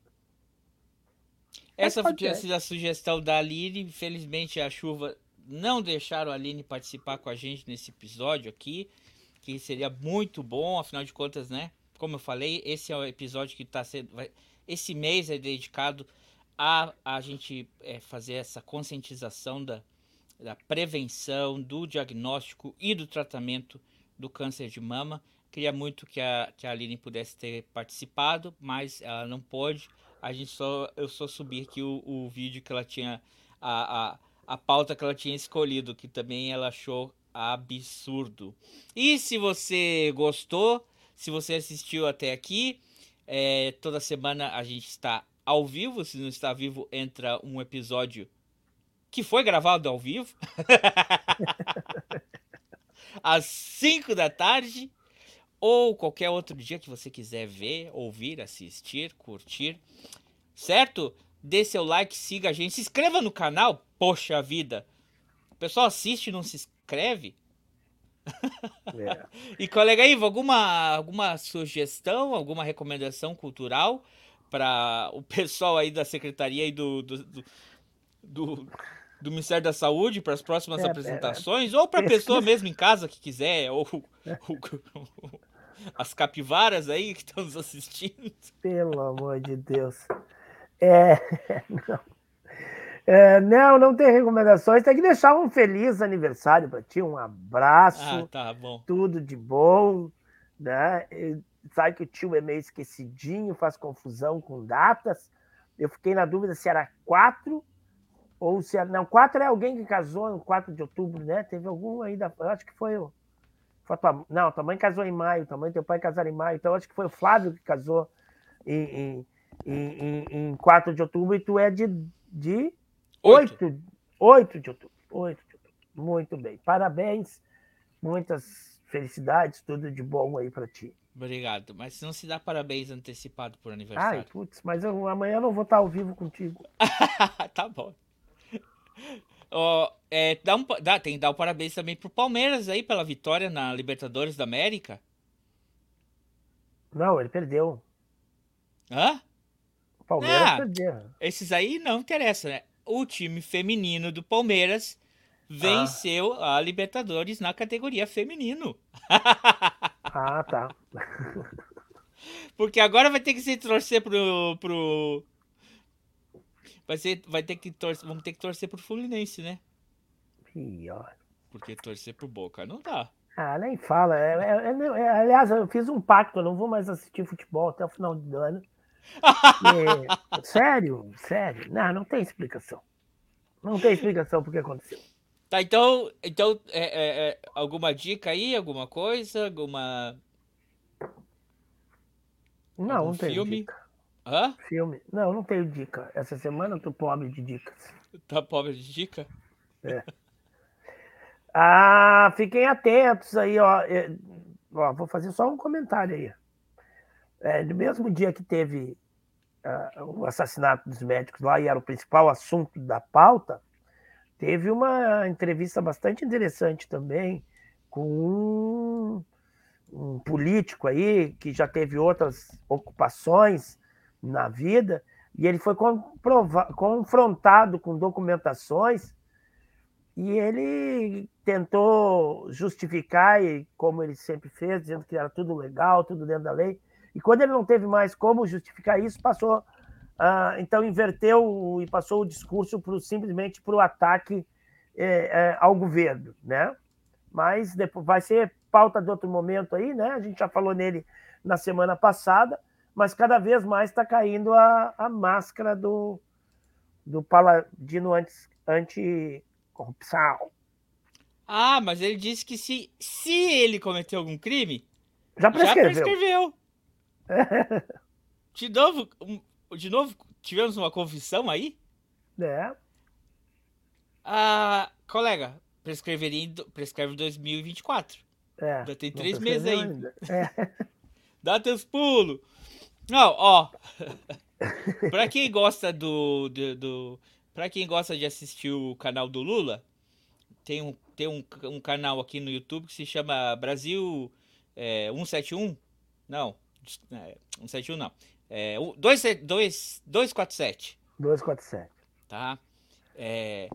Essa sido a sugestão da Aline. Infelizmente, a chuva não deixaram a Aline participar com a gente nesse episódio aqui, que seria muito bom, afinal de contas, né? Como eu falei, esse é o episódio que está sendo. vai- esse mês é dedicado a a gente é, fazer essa conscientização da, da prevenção, do diagnóstico e do tratamento do câncer de mama. Queria muito que a, que a Aline pudesse ter participado, mas ela não pôde. A gente só, eu só subi aqui o, o vídeo que ela tinha, a, a, a pauta que ela tinha escolhido, que também ela achou absurdo. E se você gostou, se você assistiu até aqui, é, toda semana a gente está ao vivo. Se não está vivo, entra um episódio que foi gravado ao vivo. às 5 da tarde. Ou qualquer outro dia que você quiser ver, ouvir, assistir, curtir. Certo? Dê seu like, siga a gente. Se inscreva no canal. Poxa vida. O pessoal assiste e não se inscreve? É. E colega Ivo, alguma, alguma sugestão, alguma recomendação cultural para o pessoal aí da secretaria e do, do, do, do- do Ministério da Saúde para as próximas É, é, apresentações? ou para a pessoa mesmo em casa que quiser, ou, ou- as capivaras aí que estão nos assistindo. Pelo amor de Deus. É, não. É, não, não tem recomendações. Tem que deixar um feliz aniversário para ti, um abraço, Ah, tá bom. tudo de bom, né? E Sabe que o tio é meio esquecidinho, faz confusão com datas. Eu fiquei na dúvida se era 4 ou se era. Não, 4 é alguém que casou no 4 de outubro, né? Teve algum aí da. Eu acho que foi o. Tua, não, tua mãe casou em maio, tua mãe e teu pai casaram em maio, então acho que foi o Flávio que casou em, em, em, em, em 4 de outubro e tu é de, de 8, 8 de outubro. 8 de outubro. Muito bem. Parabéns, muitas felicidades, tudo de bom aí para ti. Obrigado. Mas não se dá parabéns antecipado por Ai, aniversário. putz, mas eu, amanhã eu não vou estar ao vivo contigo. tá bom. Ó, é, dá um, dá, tem que dar um parabéns também pro Palmeiras aí pela vitória na Libertadores da América. Não, ele perdeu. Hã? O Palmeiras Ah, perdeu. Esses aí não interessa, né? O time feminino do Palmeiras venceu a Libertadores na categoria feminino. Ah, tá. Porque agora vai ter que se torcer pro. pro... Vai, ser, vai ter que torcer. Vamos ter que torcer pro Fluminense, né? Pior. Porque torcer pro Boca não dá. Ah, nem fala. É, é- é- é- aliás, eu fiz um pacto, eu não vou mais assistir futebol até o final do ano. É, sério, sério. Não, não tem explicação. Não tem explicação porque aconteceu. Tá, então. Então, é, alguma dica aí? Alguma coisa? Alguma. Não, algum não tenho filme? dica. Hã? Filme. Não, não tenho dica. Essa semana eu tô pobre de dicas. Tá pobre de dica? É. Ah, fiquem atentos aí, ó. É, ó, Vou fazer só um comentário aí. É, no mesmo dia que teve ah, o assassinato dos médicos lá e era o principal assunto da pauta, teve uma entrevista bastante interessante também com um, um político aí que já teve outras ocupações na vida e ele foi confrontado com documentações e ele tentou justificar, e como ele sempre fez, dizendo que era tudo legal, tudo dentro da lei. E quando ele não teve mais como justificar isso, passou. ah, então inverteu e passou o discurso pro, simplesmente para o ataque eh, eh, ao governo, né? Mas depois vai ser pauta de outro momento aí, né? A gente já falou nele na semana passada, mas cada vez mais está caindo a, a máscara do, do paladino anti- anti-corrupção. Ah, mas ele disse que se, se ele cometeu algum crime, Já prescreveu. prescreveu. De novo, de novo, tivemos uma confissão aí? É. Ah, colega, prescreveria prescreve em 2024. É, Já tem três meses prescreveu ainda. É. Dá teus pulos. Não, ó. pra quem gosta do, do, do. Pra quem gosta de assistir o canal do Lula, tem um, tem um, um canal aqui no YouTube que se chama Brasil é, 171. Não, é, 171 não. É, o- dois- dois- 247 247. tá? É,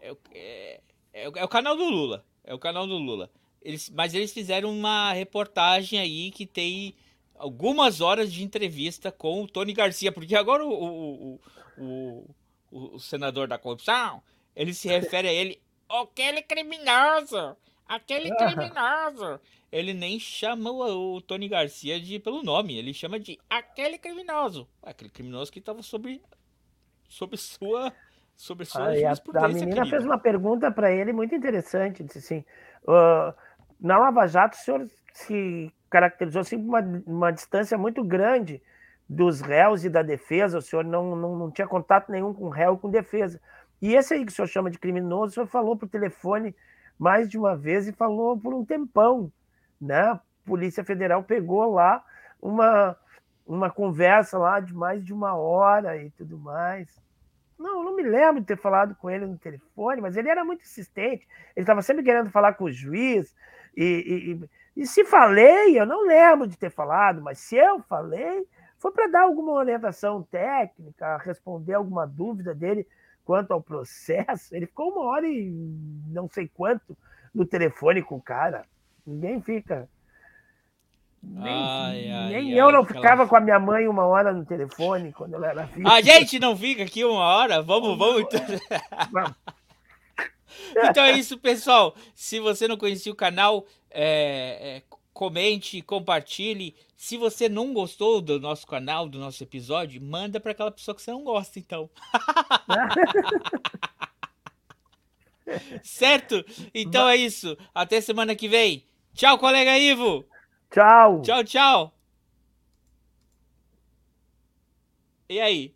é, o- é, é é o canal do Lula. É o canal do Lula. Eles, mas eles fizeram uma reportagem aí que tem algumas horas de entrevista com o Tony Garcia, porque agora o, o, o, o- o senador da corrupção, ele se refere a ele, aquele criminoso, aquele criminoso. Ele nem chama o, o Tony Garcia de, pelo nome, ele chama de aquele criminoso. Aquele criminoso que estava sobre, sobre sua, sobre sua Aí a, a menina fez uma pergunta para ele muito interessante. Disse assim: "Ah, na Lava Jato, o senhor se caracterizou assim, uma, uma distância muito grande dos réus e da defesa. O senhor não, não, não tinha contato nenhum com réu e com defesa. E esse aí que o senhor chama de criminoso, o senhor falou por telefone mais de uma vez e falou por um tempão. Né? A Polícia Federal pegou lá uma, uma conversa lá de mais de uma hora e tudo mais. Não, não me lembro de ter falado com ele no telefone, mas ele era muito insistente. Ele estava sempre querendo falar com o juiz. E, e- e- e se falei, eu não lembro de ter falado, mas se eu falei, foi para dar alguma orientação técnica, responder alguma dúvida dele quanto ao processo. Ele ficou uma hora e não sei quanto no telefone com o cara. Ninguém fica. Nem, Ai, ai, nem ai, eu não ficava com a minha mãe uma hora no telefone quando ela era viva. A gente não fica aqui uma hora? Vamos, vamos. Então, é isso, pessoal. Se você não conhecia o canal, é, é, comente, compartilhe. Se você não gostou do nosso canal, do nosso episódio, manda para aquela pessoa que você não gosta, então. certo? Então é isso. Até semana que vem. Tchau, colega Ivo. Tchau. Tchau, tchau. E aí?